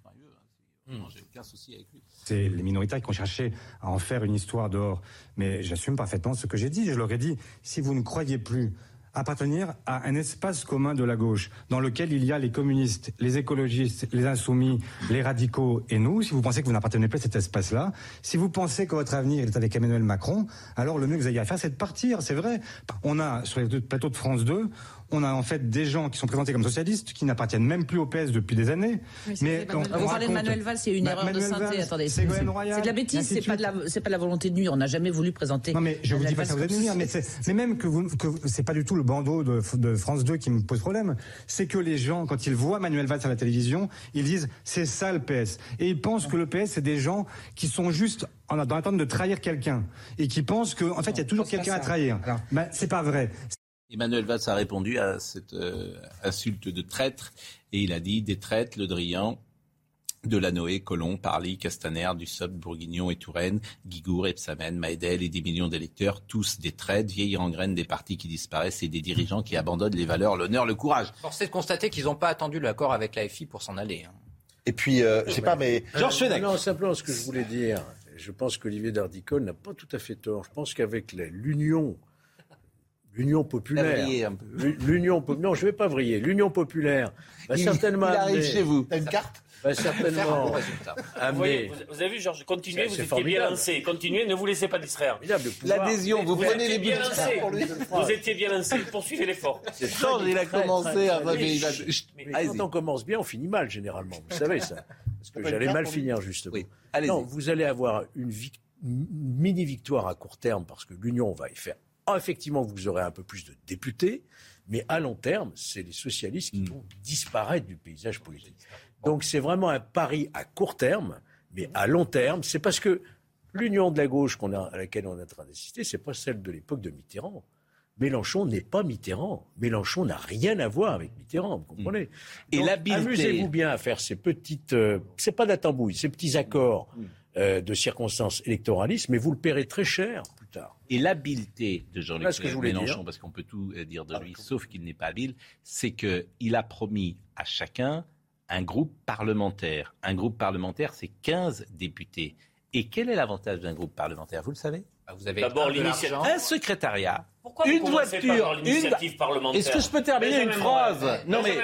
J'ai aucun souci avec lui. C'est les minoritaires qui ont cherché à en faire une histoire dehors. Mais j'assume parfaitement ce que j'ai dit. Je leur ai dit, si vous ne croyez plus appartenir à un espace commun de la gauche, dans lequel il y a les communistes, les écologistes, les insoumis, les radicaux et nous, si vous pensez que vous n'appartenez plus à cet espace-là, si vous pensez que votre avenir est avec Emmanuel Macron, alors le mieux que vous ayez à faire, c'est de partir, c'est vrai. On a, sur les deux plateaux de France 2, on a en fait des gens qui sont présentés comme socialistes, qui n'appartiennent même plus au PS depuis des années. Mais c'est on- Manuel- on vous parlez de Manuel Valls, il y a une Ma- erreur de synthé. Valls, Attendez, c'est de la bêtise, c'est pas de la, c'est pas de la volonté de nuire. On n'a jamais voulu présenter. Non mais je vous dis pas ça vous comme venir, mais, c'est- mais même que vous que c'est pas du tout le bandeau de, de France 2 qui me pose problème, c'est que les gens quand ils voient Manuel Valls à la télévision, ils disent c'est ça le PS et ils pensent que le PS c'est des gens qui sont juste en dans l'attente de trahir quelqu'un et qui pensent qu'en en fait il y a toujours quelqu'un à trahir. Ben, c'est pas vrai. Emmanuel Valls a répondu à cette euh, insulte de traître et il a dit des traîtres, Le Drian, Delanoë, Colomb, Parly, Castaner, Dussopt, Bourguignon et Touraine, Guigour, Epsamen, Maëdel et des millions d'électeurs, tous des traîtres, vieilles rengraines des partis qui disparaissent et des dirigeants qui abandonnent les valeurs, l'honneur, le courage. Force est de constater qu'ils n'ont pas attendu l'accord avec l'AFI pour s'en aller. hein. Et puis, euh, je sais pas, mais. Georges Fenech. Non, simplement ce que je voulais dire. Je pense qu'Olivier Dardicole n'a pas tout à fait tort. Je pense qu'avec la- l'union L'Union populaire. L'Union po- Non, je ne vais pas vriller. L'Union populaire va Il- certainement. il arrive amener- chez vous. T'as une carte? Va Faire un certainement. bon résultat. Vous, amener. vous, vous avez vu, Georges, continuez, vous étiez bien lancé. Continuez, ne vous laissez pas distraire. L'adhésion, vous Vous prenez les étiez bien lancé. Vous étiez bien lancé. Poursuivez l'effort. Georges, il a très, commencé très, à... mais il Mais quand on commence bien, on finit mal généralement. Vous savez ça. Parce que j'allais mal finir justement. Oui. Non, vous allez avoir une, vic- une mini-victoire à court terme parce que l'Union va y faire. Ah, effectivement, vous aurez un peu plus de députés, mais à long terme, c'est les socialistes Hmm. qui vont disparaître du paysage politique. Donc c'est vraiment un pari à court terme, mais à long terme, c'est parce que l'union de la gauche qu'on a, à laquelle on est en train d'assister, c'est pas celle de l'époque de Mitterrand. Mélenchon n'est pas Mitterrand. Mélenchon n'a rien à voir avec Mitterrand, vous comprenez? Hmm. Et l'habileté- Amusez-vous bien à faire ces petites, euh, c'est pas de la tambouille, ces petits accords Hmm. euh, de circonstances électoralistes, mais vous le paierez très cher plus tard. Et l'habileté de Jean-Luc je Mélenchon, dire. parce qu'on peut tout euh, dire de lui, sauf qu'il n'est pas habile, c'est qu'il a promis à chacun un groupe parlementaire. Un groupe parlementaire, c'est 15 députés. Et quel est l'avantage d'un groupe parlementaire? Vous le savez? Bah, Vous avez D'abord, un. Un secrétariat, Pourquoi une voiture, par parlementaire Est-ce que je peux terminer une phrase Non, mais-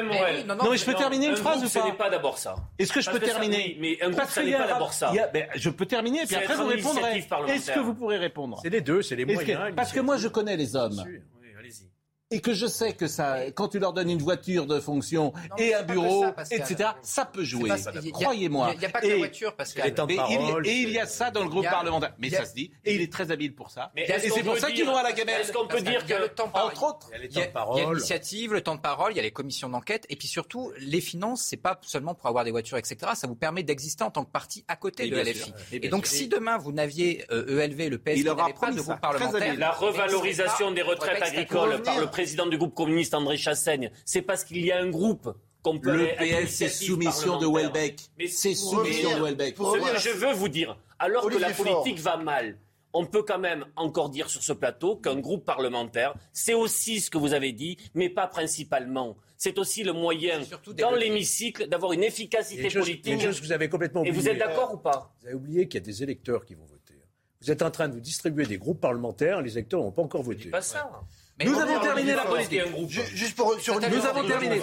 non, Non, mais je peux terminer une un phrase groupe, ou pas Ce n'est pas d'abord ça. Est-ce que je Parce peux que ça- terminer oui, mais un groupe, Parce ça qu'il n'est y a pas d'abord ça. a- ben, je peux terminer, puis C'est après vous une répondrez. Est-ce que vous pourrez répondre C'est les deux, c'est les que- moyens. Parce que moi, je connais les hommes. Bien sûr. Oui, allez-y. Et que je sais que ça, quand tu leur donnes une voiture de fonction Non, et un que bureau, ça, Pascal. etc., ça peut jouer. Il Croyez-moi. Il n'y a, pas que Et- la voiture, parce les temps de mais il- parole, et il y a ça dans le groupe Il a- parlementaire. Mais il a- ça se dit. Et il est très habile pour ça. Mais Et c'est pour ça qu'il dire- vont à la gamelle. Est-ce qu'on peut dire qu'il y a le que, temps par- Entre autres. Il y a Il de il parole. l'initiative, le temps de parole, il y a les commissions d'enquête, et puis surtout, les finances, c'est pas seulement pour avoir des voitures, etc. Ça vous permet d'exister en tant que parti à côté de LFI. Et donc, si demain vous n'aviez euh, ELV, le PS, Il n'avait pas de ça. groupe parlementaire. La il revalorisation des il retraites agricoles par le revenir. Président du groupe communiste André Chassaigne, c'est parce qu'il y a un groupe qu'on peut Le PS, c'est soumission de. Welbeck. Mais C'est soumission revenir- de Welbeck. Ce que je veux vous dire, alors Olivier que la Faure. politique va mal, on peut quand même encore dire sur ce plateau qu'un groupe parlementaire, c'est aussi ce que vous avez dit, mais pas principalement. C'est aussi le moyen, dans l'hémicycle, d'avoir une efficacité politique. que vous avez complètement Et oubliée. vous êtes d'accord ou pas? Vous avez oublié qu'il y a des électeurs qui vont voter. Vous êtes en train de vous distribuer des groupes parlementaires, les électeurs n'ont pas encore Je voté. dis pas ça. Mais Nous on- avons on- terminé la politique. Juste pour sur Nous avons on terminé.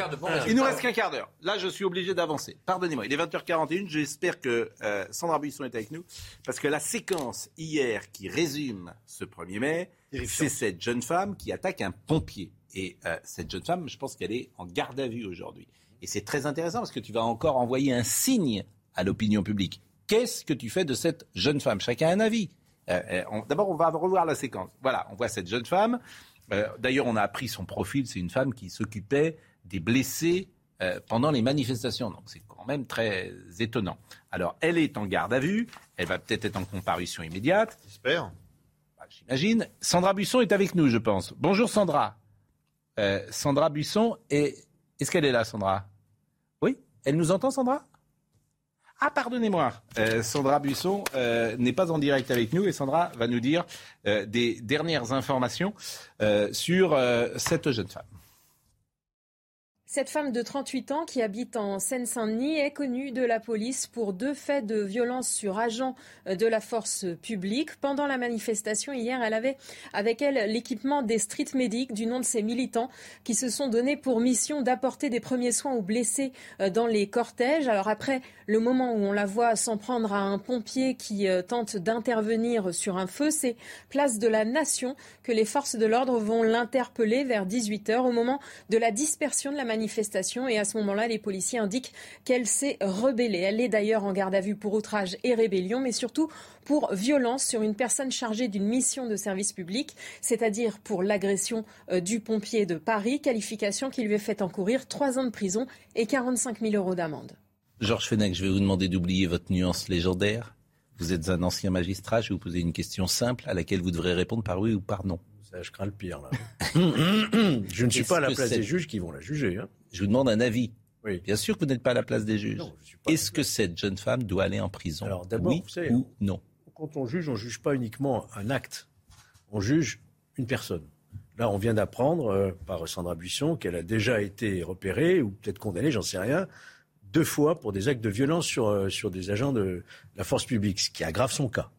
Il nous reste qu'un quart d'heure. Là, je suis obligé d'avancer. Pardonnez-moi. Il est 20h41. J'espère que euh, Sandra Buisson est avec nous. Parce que la séquence hier qui résume ce 1er mai, c'est cette jeune femme qui attaque un pompier. Et euh, cette jeune femme, je pense qu'elle est en garde à vue aujourd'hui. Et c'est très intéressant parce que tu vas encore envoyer un signe à l'opinion publique. Qu'est-ce que tu fais de cette jeune femme? Chacun a un avis. Euh, D'abord, on va revoir la séquence. Voilà, on voit cette jeune femme. Euh, D'ailleurs, on a appris son profil. C'est une femme qui s'occupait des blessés euh, pendant les manifestations. Donc, c'est quand même très étonnant. Alors, elle est en garde à vue. Elle va peut-être être en comparution immédiate. J'espère. Bah, J'imagine. Sandra Buisson est avec nous, je pense. Bonjour, Sandra. Euh, Sandra Buisson, est... est-ce qu'elle est là, Sandra? Oui? Elle nous entend, Sandra? Ah, pardonnez-moi. Euh, Sandra Buisson euh, n'est pas en direct avec nous et Sandra va nous dire euh, des dernières informations sur cette jeune femme. Cette femme de 38 ans qui habite en Seine-Saint-Denis est connue de la police pour deux faits de violence sur agents de la force publique. Pendant la manifestation hier, elle avait avec elle l'équipement des street medics du nom de ses militants qui se sont donnés pour mission d'apporter des premiers soins aux blessés euh, dans les cortèges. Alors après le moment où on la voit s'en prendre à un pompier qui euh, tente d'intervenir sur un feu, c'est place de la Nation que les forces de l'ordre vont l'interpeller vers 18h au moment de la dispersion de la manifestation. Et à ce moment-là, les policiers indiquent qu'elle s'est rebellée. Elle est d'ailleurs en garde à vue pour outrage et rébellion, mais surtout pour violence sur une personne chargée d'une mission de service public, c'est-à-dire pour l'agression euh, du pompier de Paris, qualification qui lui est fait encourir trois ans de prison et 45 000 euros d'amende. Georges Fenech, je vais vous demander d'oublier votre nuance légendaire. Vous êtes un ancien magistrat, je vais vous poser une question simple à laquelle vous devrez répondre par oui ou par non. Ça, je crains le pire, là. je ne suis pas à la place des juges qui vont la juger. hein. Je vous demande un avis. Oui. Bien sûr que vous n'êtes pas à la place des juges. Est-ce que cette jeune femme doit aller en prison? Alors, d'abord, oui vous savez- ou non? Quand on juge, on ne juge pas uniquement un acte. On juge une personne. Là, on vient d'apprendre euh, par Sandra Buisson qu'elle a déjà été repérée, ou peut-être condamnée, j'en sais rien, deux fois pour des actes de violence sur, euh, sur des agents de la force publique, ce qui aggrave son cas.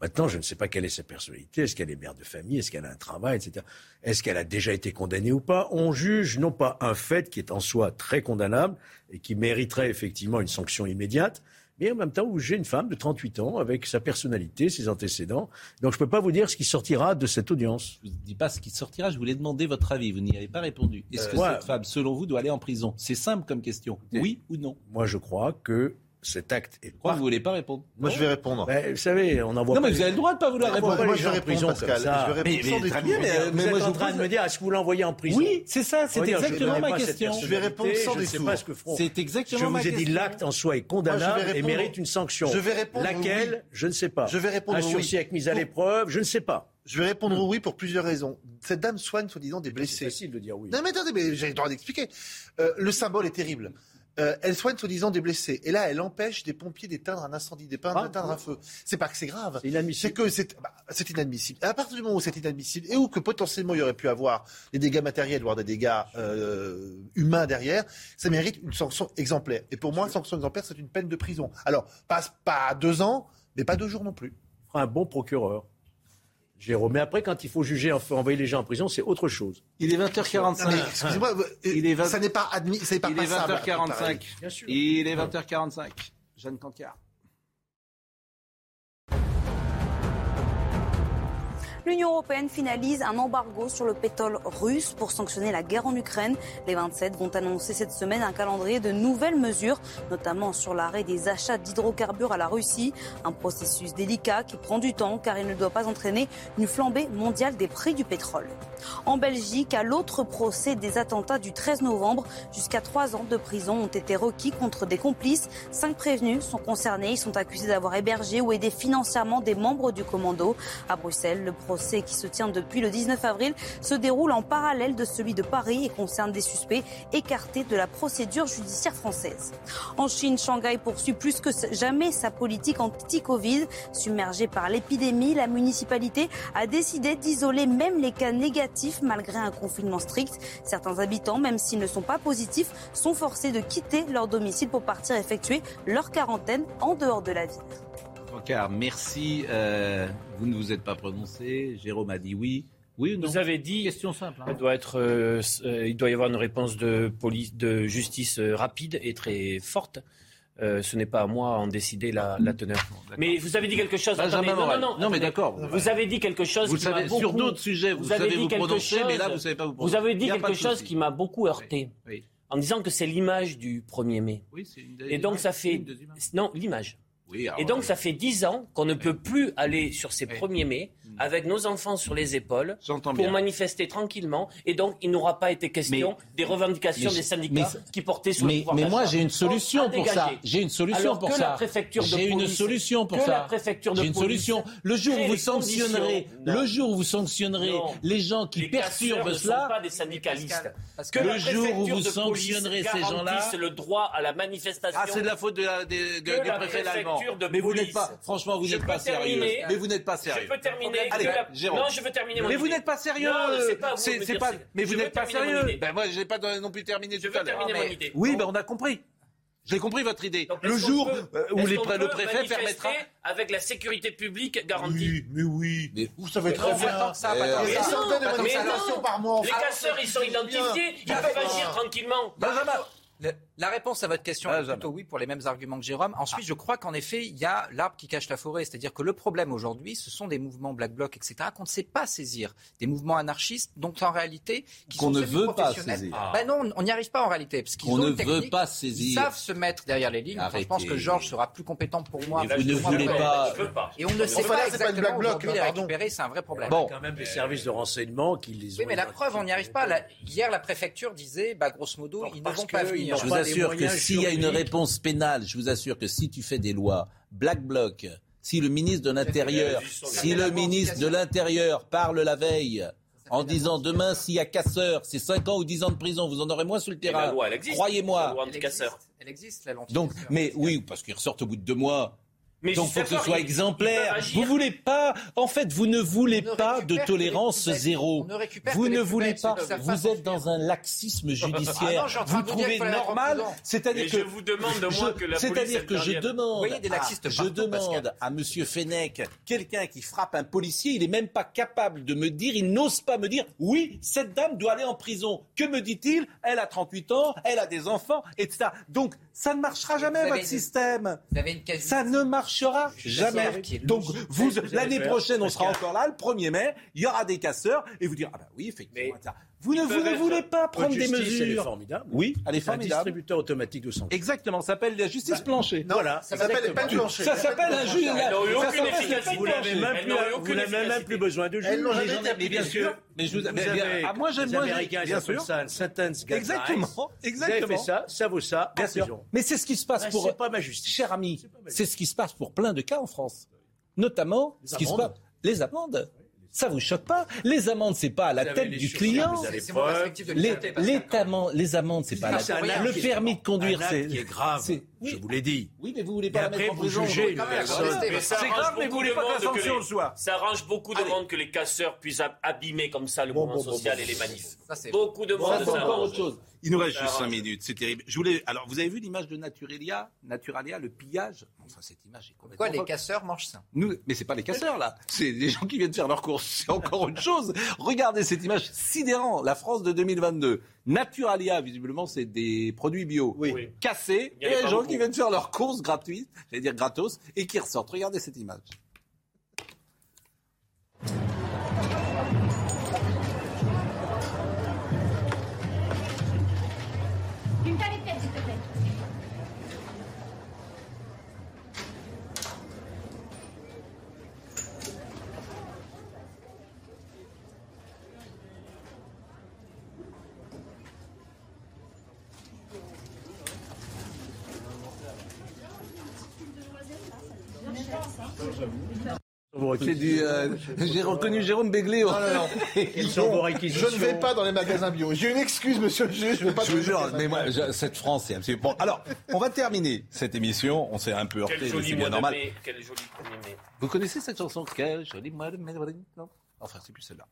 Maintenant, je ne sais pas quelle est sa personnalité. Est-ce qu'elle est mère de famille? Est-ce qu'elle a un travail, etc. Est-ce qu'elle a déjà été condamnée ou pas? On juge non pas un fait qui est en soi très condamnable et qui mériterait effectivement une sanction immédiate, mais en même temps, jugez une femme de 38 ans avec sa personnalité, ses antécédents. Donc je ne peux pas vous dire ce qui sortira de cette audience. Je ne dis pas ce qui sortira, je voulais demander votre avis. Vous n'y avez pas répondu. Est-ce Euh, que cette femme, selon vous, doit aller en prison? C'est simple comme question. Oui ou non? Moi, je crois que cet acte est Pourquoi vous ne voulez pas répondre Moi, je vais répondre. Ben, vous savez, on envoie Non, pas mais vous avez le droit de pas vouloir répondre. Moi, les je vais en prison répondre, Pascal. ça. Je vais répondre Mais- sans mais très détour. bien, mais, Vous mais êtes moi, en je train vous de me dire, est-ce que vous l'envoyez en prison Oui, c'est ça, c'est exactement ma question. Je vais répondre sans Je ne sais détour. pas ce que feront. C'est exactement Je vous ma ai dit question. l'acte en soi est condamnable et mérite une sanction. Je vais répondre Laquelle? Je ne sais pas. Je vais répondre Un sursis avec mise à l'épreuve, je ne sais pas. Je vais répondre oui pour plusieurs raisons. Cette dame soigne soi-disant des C'est blessés. facile de dire oui. Non mais attendez, mais j'ai le droit d'expliquer. Euh, le symbole est terrible. Euh, elle soigne soi-disant des blessés. Et là, elle empêche des pompiers d'éteindre un incendie, d'éteindre un feu. C'est pas que c'est grave. C'est inadmissible. que c'est bah, inadmissible. À partir du moment où c'est inadmissible et où que potentiellement il y aurait pu avoir des dégâts matériels, voire des dégâts euh, humains derrière, ça mérite une sanction exemplaire. Et pour moi, une sanction exemplaire, c'est une peine de prison. Alors, pas, pas deux ans, mais pas deux jours non plus. un bon procureur. Jérôme. Mais après, quand il faut juger, enfin, envoyer les gens en prison, c'est autre chose. Il est Non, mais 20h45. Excusez-moi, euh, Il est vingt- ça n'est pas admis, ça n'est pas Il est passable. 20h45. Bien sûr. Il est 20h45. Jeanne Cancard. L'Union européenne finalise un embargo sur le pétrole russe pour sanctionner la guerre en Ukraine. Les 27 vont annoncer cette semaine un calendrier de nouvelles mesures, notamment sur l'arrêt des achats d'hydrocarbures à la Russie. Un processus délicat qui prend du temps car il ne doit pas entraîner une flambée mondiale des prix du pétrole. En Belgique, à l'autre procès des attentats du 13 novembre, jusqu'à trois ans de prison ont été requis contre des complices. Cinq prévenus sont concernés. Ils sont accusés d'avoir hébergé ou aidé financièrement des membres du commando. À Bruxelles, le procès qui se tient depuis le 19 avril se déroule en parallèle de celui de Paris et concerne des suspects écartés de la procédure judiciaire française. En Chine, Shanghai poursuit plus que jamais sa politique anti-Covid. Submergée par l'épidémie, la municipalité a décidé d'isoler même les cas négatifs malgré un confinement strict. Certains habitants, même s'ils ne sont pas positifs, sont forcés de quitter leur domicile pour partir effectuer leur quarantaine en dehors de la ville. Cancard, merci. Euh, vous ne vous êtes pas prononcé. Jérôme a dit oui. Oui ou non Vous avez dit, Question simple. hein. il doit, être, euh, il doit y avoir une réponse de, police, de justice euh, rapide et très forte. Euh, ce n'est pas à moi à en décider la, la teneur. Mais vous avez dit quelque chose. Benjamin attendez, non, non, non, Non, mais d'accord. Vous avez dit quelque chose Vous qui savez, sur d'autres sujets, vous, vous avez savez dit vous quelque prononcer, mais là, chose- vous ne savez pas vous Vous prononcer. avez Il dit quelque chose qui m'a beaucoup heurté, Oui. en disant que c'est l'image du 1er mai. Oui, c'est une des Et donc ça fait... une des images. Non, l'image. Oui, alors, Et donc euh, ça fait dix ans qu'on ne peut plus aller sur ces Oui. 1er mai avec nos enfants sur les épaules pour bien. manifester tranquillement. Et donc il n'aura pas été question des revendications mais- des syndicats mais- qui portaient sur le pouvoir mais moi j'ai une solution pour ça. J'ai une solution Alors pour que ça. la préfecture de J'ai une solution pour que ça. la préfecture de J'ai une solution. Le jour où vous sanctionnerez, le jour où vous sanctionnerez Non. les gens qui les perturbent ne sont cela, pas des syndicalistes. Parce Que le jour où vous sanctionnerez ces gens-là- garantisse le droit à la manifestation. ah c'est de la faute de la, des, de- des préfets allemands. Mais vous n'êtes pas, franchement, vous Je n'êtes pas sérieux. Mais vous n'êtes pas Je sérieux. peux terminer. Allez, que la- Jérôme. Non, je veux terminer mon Mais vous n'êtes pas sérieux. Non, c'est pas vous pas. Mais vous n'êtes pas sérieux. Ben moi, j'ai pas non plus terminé Je tout veux à l'heure. terminer Ah, mon mais- idée. Oui, ben on a compris. J'ai compris votre idée. Donc, le jour peut- où les le préfet permettra. avec la sécurité publique garantie. mais oui. Mais- Vous savez très Non, bien. pas ça, pas Il y a ça. de Mais non. par mois en Les France. casseurs, ils sont identifiés, ils peuvent agir tranquillement. Benjamin, Le- La réponse à votre question Ah, est plutôt oui pour les mêmes arguments que Jérôme. Ensuite, je crois qu'en effet, il y a l'arbre qui cache la forêt. C'est-à-dire que le problème aujourd'hui, ce sont des mouvements Black Bloc, etc., qu'on ne sait pas saisir. Des mouvements anarchistes, donc en réalité, qui Qu'on sont ne veut pas saisir. Ben non, on n'y arrive pas en réalité. Parce qu'ils Qu'on ont ne une veut pas Ils saisir. savent se mettre derrière les lignes. Enfin, je pense que Georges sera plus compétent pour moi. Et parce vous que ne voulez pas-. Et on ne sait là, pas c'est pas exactement Black Bloc, aujourd'hui les récupérer, c'est un vrai problème. Bon. quand même des services de renseignement qui les ont. Oui, mais la preuve, on n'y arrive pas. Hier, la préfecture disait, bah, grosso modo, ils ne vont pas venir. Assure que s'il y a une réponse pénale, je vous assure que si tu fais des lois Black Bloc, si le ministre de l'Intérieur, si le ministre de l'Intérieur parle la veille en disant demain s'il y a casseur, c'est 5 ans ou 10 ans de prison, vous en aurez moins sur le terrain. loi, elle existe. La Croyez-moi. loi Elle existe, anti-casseur. elle existe, la loi Donc, mais oui, parce qu'ils ressortent au bout de deux mois. Mais Donc, faut que ce soit exemplaire. agir. Vous voulez pas, en fait, vous ne voulez ne pas de tolérance zéro. ne Vous ne voulez pas. Vous êtes dans un laxisme Ah judiciaire. non, en train vous trouvez normal, c'est-à-dire Et que je vous demande, moi, que la police c'est-à-dire que je demande, Vous voyez des laxistes à, je demande Pascal. à Monsieur Fenech, quelqu'un qui frappe un policier, il est même pas capable de me dire, il n'ose pas me dire, oui, cette dame doit aller en prison. Que me dit-il? Elle a 38 ans, elle a des enfants, etc. Donc ça ne marchera jamais votre système. Vous avez une quasi- Ça ne marchera jamais. Donc, vous, l'année prochaine, on sera encore là, le 1er mai, il y aura des casseurs, et vous dire, ah bah oui, effectivement, ça. Vous ne, ils ne voulez pas prendre Votre des justice, elle est mesures. formidable. Oui, elle est C'est un formidable. distributeur automatique de santé. Exactement, ça s'appelle la justice planchée. Voilà. Ça s'appelle les peines planchées. Ça s'appelle un juge. Elle n'aurait eu ça aucune efficacité. Vous n'avez même plus, n'aurait vous aucune n'avez même efficacité. plus besoin de juge. Elles n'ont jamais été Mais bien sûr. Mais je vous, Vous mais bien- avez, ah, moi, j'aime, les Américains, bien sûr. ça un sentence guidelines. Exactement, Vous avez exactement. fait ça, ça vaut ça, Bien en sûr. Mais c'est ce qui se passe pour. c'est pas ma justice. Cher ami, C'est ce qui se passe pour plein de cas en France. Notamment, ce qui se passe. Les amendes. Ça vous choque pas Les amendes, c'est pas à la Vous tête du client. vous avez C'est mon preuve. perspective de Les, les les amendes, c'est pas à la tête. Le permis de conduire, c'est. grave. Je vous l'ai dit. Oui, mais vous voulez Et pas la après, mettre en vous prison. jugez une personne. ça C'est arrange grave, mais vous beaucoup voulez de pas que la sanction les- le soit. Ça arrange beaucoup de Allez. monde que les casseurs puissent ab- abîmer comme ça le Bon, mouvement bon, social bon. et les manifs. Ça, c'est- Beaucoup de Ça, monde c'est ça encore arrange. autre chose. Il nous reste Ça juste 5 arrange. minutes, c'est terrible. Je voulais. Alors, vous avez vu l'image de Naturalia, Naturalia, le pillage? Enfin, cette image est complètement. Pourquoi les casseurs mangent ça? Nous, mais c'est pas les casseurs là, c'est les gens qui viennent faire leurs courses. C'est encore autre chose. Regardez cette image sidérante, la France de 2022. Naturalia, visiblement, c'est des produits bio Oui. cassés Il y en et les gens beaucoup. qui viennent faire leurs courses gratuites, j'allais dire gratos, et qui ressortent. Regardez cette image. Une C'est du. euh, J'ai reconnu Jérôme Béglé. Non, non, non. Sont Je ne vais pas dans les magasins bio. J'ai une excuse, monsieur le juge, je ne vais pas Je dans vous les jure, magasins mais bio. moi, je- cette France, c'est absolument. Bon, alors, on va terminer cette émission. On s'est un peu heurté, Quel mais joli c'est mois bien de normal. mai. Quel joli premier mai. Vous connaissez cette chanson? Quel joli mois de mai. Non? Enfin, c'est plus celle-là.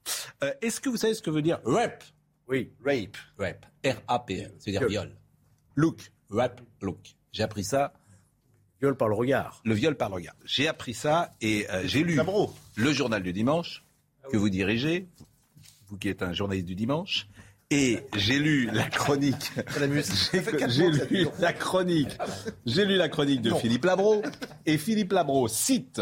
Euh, Est-ce que vous savez ce que veut dire rap Oui. Rape. Rap. R-A-P-L. C'est-à-dire Viol. viol. Look. Rap. Look. J'ai appris ça. Viol par le regard. Le viol par le regard. J'ai appris ça et euh, j'ai lu le journal du dimanche que vous dirigez, vous qui êtes un journaliste du dimanche. Et j'ai lu la chronique. J'ai lu la chronique. J'ai lu la chronique de Non. Philippe Labro. Et Philippe Labro cite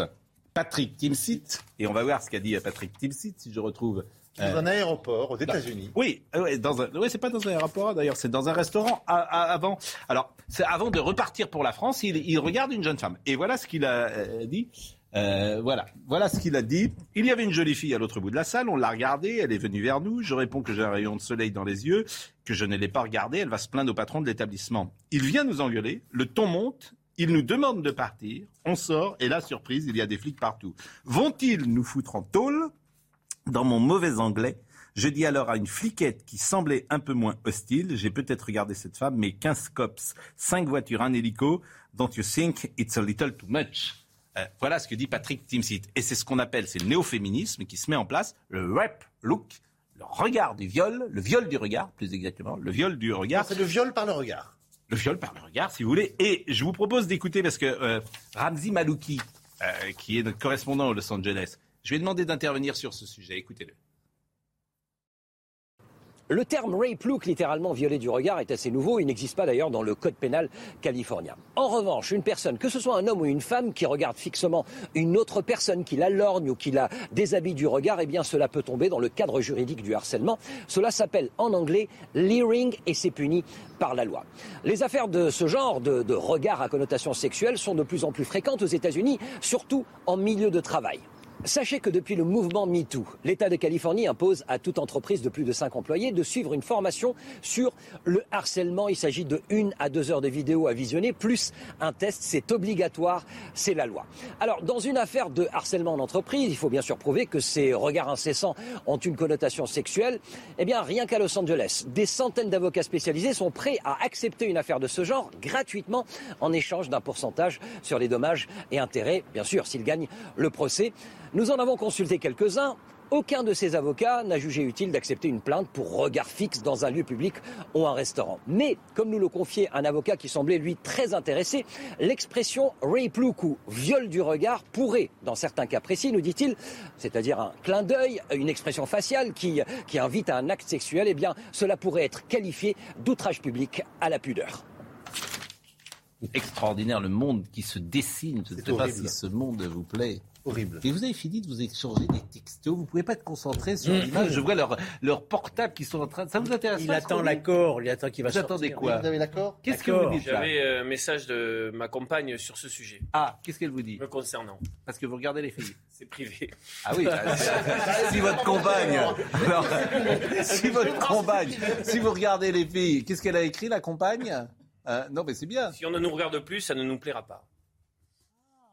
Patrick Timsit. Et on va voir ce qu'a dit Patrick Timsit si je retrouve. Dans euh, un aéroport aux États-Unis. oui, euh, dans un, c'est pas dans un aéroport d'ailleurs, c'est dans un restaurant à- à- avant. Alors, avant de repartir pour la France, il, il regarde une jeune femme. Et voilà ce qu'il a euh, dit. Euh, voilà, voilà ce qu'il a dit. Il y avait une jolie fille à l'autre bout de la salle. On l'a regardée. Elle est venue vers nous. Je réponds que j'ai un rayon de soleil dans les yeux, que je ne l'ai pas regardée. Elle va se plaindre au patron de l'établissement. Il vient nous engueuler. Le ton monte. Il nous demande de partir. On sort et là, surprise, il y a des flics partout. Vont-ils nous foutre en tôle? Dans mon mauvais anglais, je dis alors à une fliquette qui semblait un peu moins hostile, j'ai peut-être regardé cette femme, mais 15 cops, 5 voitures, un hélico, don't you think it's a little too much? Euh, Voilà ce que dit Patrick Timsit. Et c'est ce qu'on appelle, c'est le néo-féminisme qui se met en place, le rap look, le regard du viol, le viol du regard, plus exactement, le viol du regard. C'est le viol par le regard. Le viol par le regard, si vous voulez. Et je vous propose d'écouter, parce que euh, Ramzi Malouki, euh, qui est notre correspondant au Los Angeles, je vais demander d'intervenir sur ce sujet. Écoutez-le. Le terme rape look, littéralement violet du regard, est assez nouveau. Il n'existe pas d'ailleurs dans le code pénal californien. En revanche, une personne, que ce soit un homme ou une femme, qui regarde fixement une autre personne, qui la lorgne ou qui la déshabille du regard, eh cela peut tomber dans le cadre juridique du harcèlement. Cela s'appelle en anglais leering et c'est puni par la loi. Les affaires de ce genre de, de regard à connotation sexuelle sont de plus en plus fréquentes aux États-Unis, surtout en milieu de travail. Sachez que depuis le mouvement MeToo, l'État de Californie impose à toute entreprise de plus de 5 employés de suivre une formation sur le harcèlement. Il s'agit de une à deux heures de vidéo à visionner, plus un test. C'est obligatoire, c'est la loi. Alors, dans une affaire de harcèlement en entreprise, il faut bien sûr prouver que ces regards incessants ont une connotation sexuelle. Eh bien, rien qu'à Los Angeles, des centaines d'avocats spécialisés sont prêts à accepter une affaire de ce genre gratuitement en échange d'un pourcentage sur les dommages et intérêts, bien sûr, s'ils gagnent le procès. Nous en avons consulté quelques-uns. Aucun de ces avocats n'a jugé utile d'accepter une plainte pour regard fixe dans un lieu public ou un restaurant. Mais, comme nous le confiait un avocat qui semblait lui très intéressé, l'expression rape look ou viol du regard pourrait, dans certains cas précis, nous dit-il, c'est-à-dire un clin d'œil, une expression faciale qui, qui invite à un acte sexuel, eh bien, cela pourrait être qualifié d'outrage public à la pudeur. Extraordinaire le monde qui se dessine. Je ne sais pas si ce monde vous plaît. Horrible. Et vous avez fini de vous échanger des textos. Vous pouvez pas être concentré sur Mmh. l'image. Je vois leurs leur portables qui sont en train de. Ça vous intéresse Il pas, attend l'accord, il attend qu'il va Vous attendez sortir. quoi Vous avez l'accord Qu'est-ce que vous dites J'avais euh, un message de ma compagne sur ce sujet. Ah, qu'est-ce qu'elle vous dit Me concernant. Parce que vous regardez les filles. C'est privé. Ah oui, bah, si votre compagne, alors, si votre compagne, si vous regardez les filles, qu'est-ce qu'elle a écrit la compagne? Euh, Non, mais c'est bien. Si on ne nous regarde plus, ça ne nous plaira pas.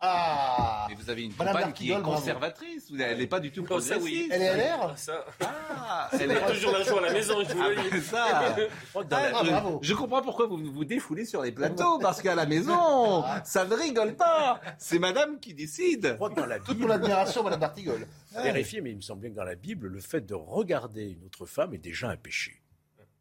Ah Mais vous avez une Madame compagne qui est conservatrice. Vous- Elle n'est pas du tout Oh, ça, oui. Elle est LR Ça. Ah, Elle est toujours la joie à la maison, je vous Ah, le ben dis. ça. Ah, je, bravo. je comprends pourquoi vous vous défoulez sur les plateaux, parce qu'à la maison, ça ne rigole pas. C'est madame qui décide. Je crois que dans la Toute Bible, mon admiration, Madame D'Artigol. vérifier, mais il me semblait que dans la Bible, le fait de regarder une autre femme est déjà un péché.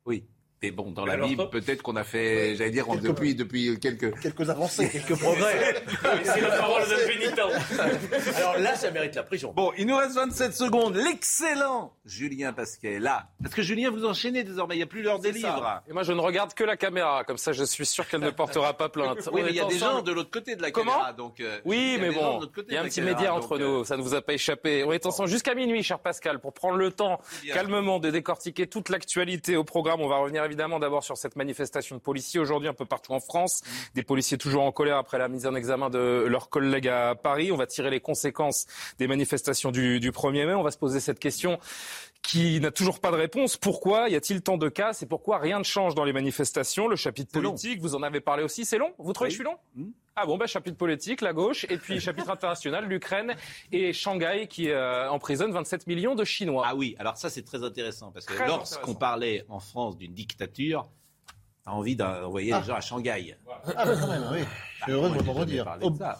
Oui. Mais bon, dans la Alors, Bible, peut-être qu'on a fait, j'allais dire, Quelques- depuis, depuis quelques... Quelques avancées. Quelques progrès. C'est la parole d'un pénitent. Alors là, ça mérite la prison. Bon, il nous reste 27 secondes. L'excellent Julien Pasquet, là. Parce que Julien, vous enchaînez désormais, il n'y a plus l'heure des livres. Et moi, je ne regarde que la caméra, comme ça, je suis sûr qu'elle ne portera pas plainte. Oui, mais il y a des gens de l'autre côté de la Comment caméra, donc... euh, Oui, mais bon, il y a un petit caméra, média entre euh, nous, ça ne vous a pas échappé. On est ensemble jusqu'à minuit, cher Pascal, pour prendre le temps calmement de décortiquer toute l'actualité au programme. On va revenir évidemment d'abord sur cette manifestation de policiers aujourd'hui un peu partout en France. Des policiers toujours en colère après la mise en examen de leurs collègues à Paris. On va tirer les conséquences des manifestations du, du 1er mai. On va se poser cette question qui n'a toujours pas de réponse. Pourquoi y a-t-il tant de cas? C'est pourquoi rien ne change dans les manifestations? Le chapitre politique, vous en avez parlé aussi, c'est long? Vous trouvez que je suis long? Hmm. Ah bon, bah, chapitre politique, la gauche, et puis chapitre international, l'Ukraine et Shanghai qui euh, emprisonne 27 millions de Chinois. Ah oui, alors ça c'est très intéressant parce que lorsqu'on parlait en France d'une dictature, t'as envie d'envoyer les gens à Shanghai. Ah, bah quand même, oui. Je suis heureux de Moi, vous j'ai entendre jamais dire. Oh, de ça.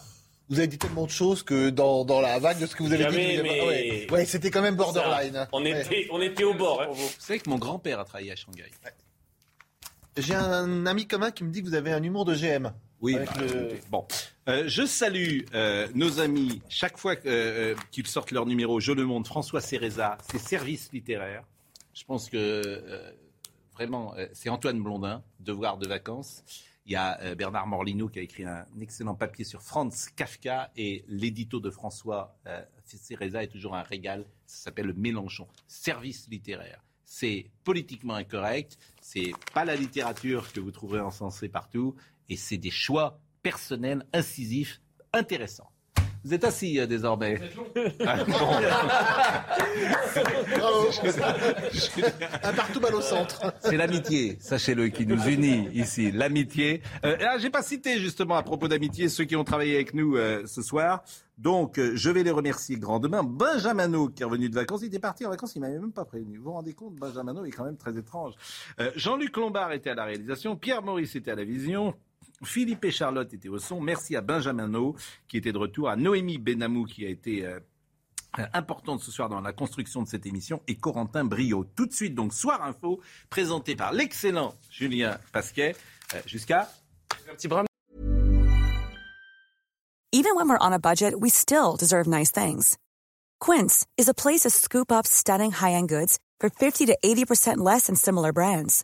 Vous avez dit tellement de choses que dans, dans la vague de ce que vous avez Jamais, dit, mais- ouais, Ouais, c'était quand même borderline. Ça, on, Ouais. était, on était au bord. hein. Vous savez que mon grand-père a travaillé à Shanghai. J'ai un ami commun qui me dit que vous avez un humour de GM. Oui, bah, le- bon. Euh, je salue euh, nos amis, chaque fois euh, qu'ils sortent leur numéro, Je le montre, François Céréza, ses services littéraires. Je pense que vraiment, c'est Antoine Blondin, Devoir de vacances. Il y a Bernard Morlino qui a écrit un excellent papier sur Franz Kafka et l'édito de François Céréza est toujours un régal. Ça s'appelle le Mélenchon. Service littéraire. C'est politiquement incorrect. C'est pas la littérature que vous trouverez encensée partout. Et c'est des choix personnels, incisifs, intéressants. Vous êtes assis euh, désormais. Ah, bon. Bravo. un partout balle au centre. C'est l'amitié, sachez-le, qui nous unit ici. L'amitié. Euh, là, j'ai pas cité justement à propos d'amitié ceux qui ont travaillé avec nous euh, ce soir. Donc, euh, je vais les remercier grandement. Benjamino, qui est revenu de vacances, il était parti en vacances, il m'avait même pas prévenu. Vous vous rendez compte, Benjamino est quand même très étrange. Euh, Jean-Luc Lombard était à la réalisation, Pierre Maurice était à la vision. Philippe et Charlotte étaient au son. Merci à Benjamino qui était de retour, à Noémie Benamou qui a été euh, euh, importante ce soir dans la construction de cette émission et Corentin Brio. Tout de suite, donc, Soir Info, présenté par l'excellent Julien Pasquet, euh, jusqu'à... Un petit Even when we're on a budget, we still deserve nice things. Quince is a place to scoop up stunning high-end goods for 50 to 80% less than similar brands.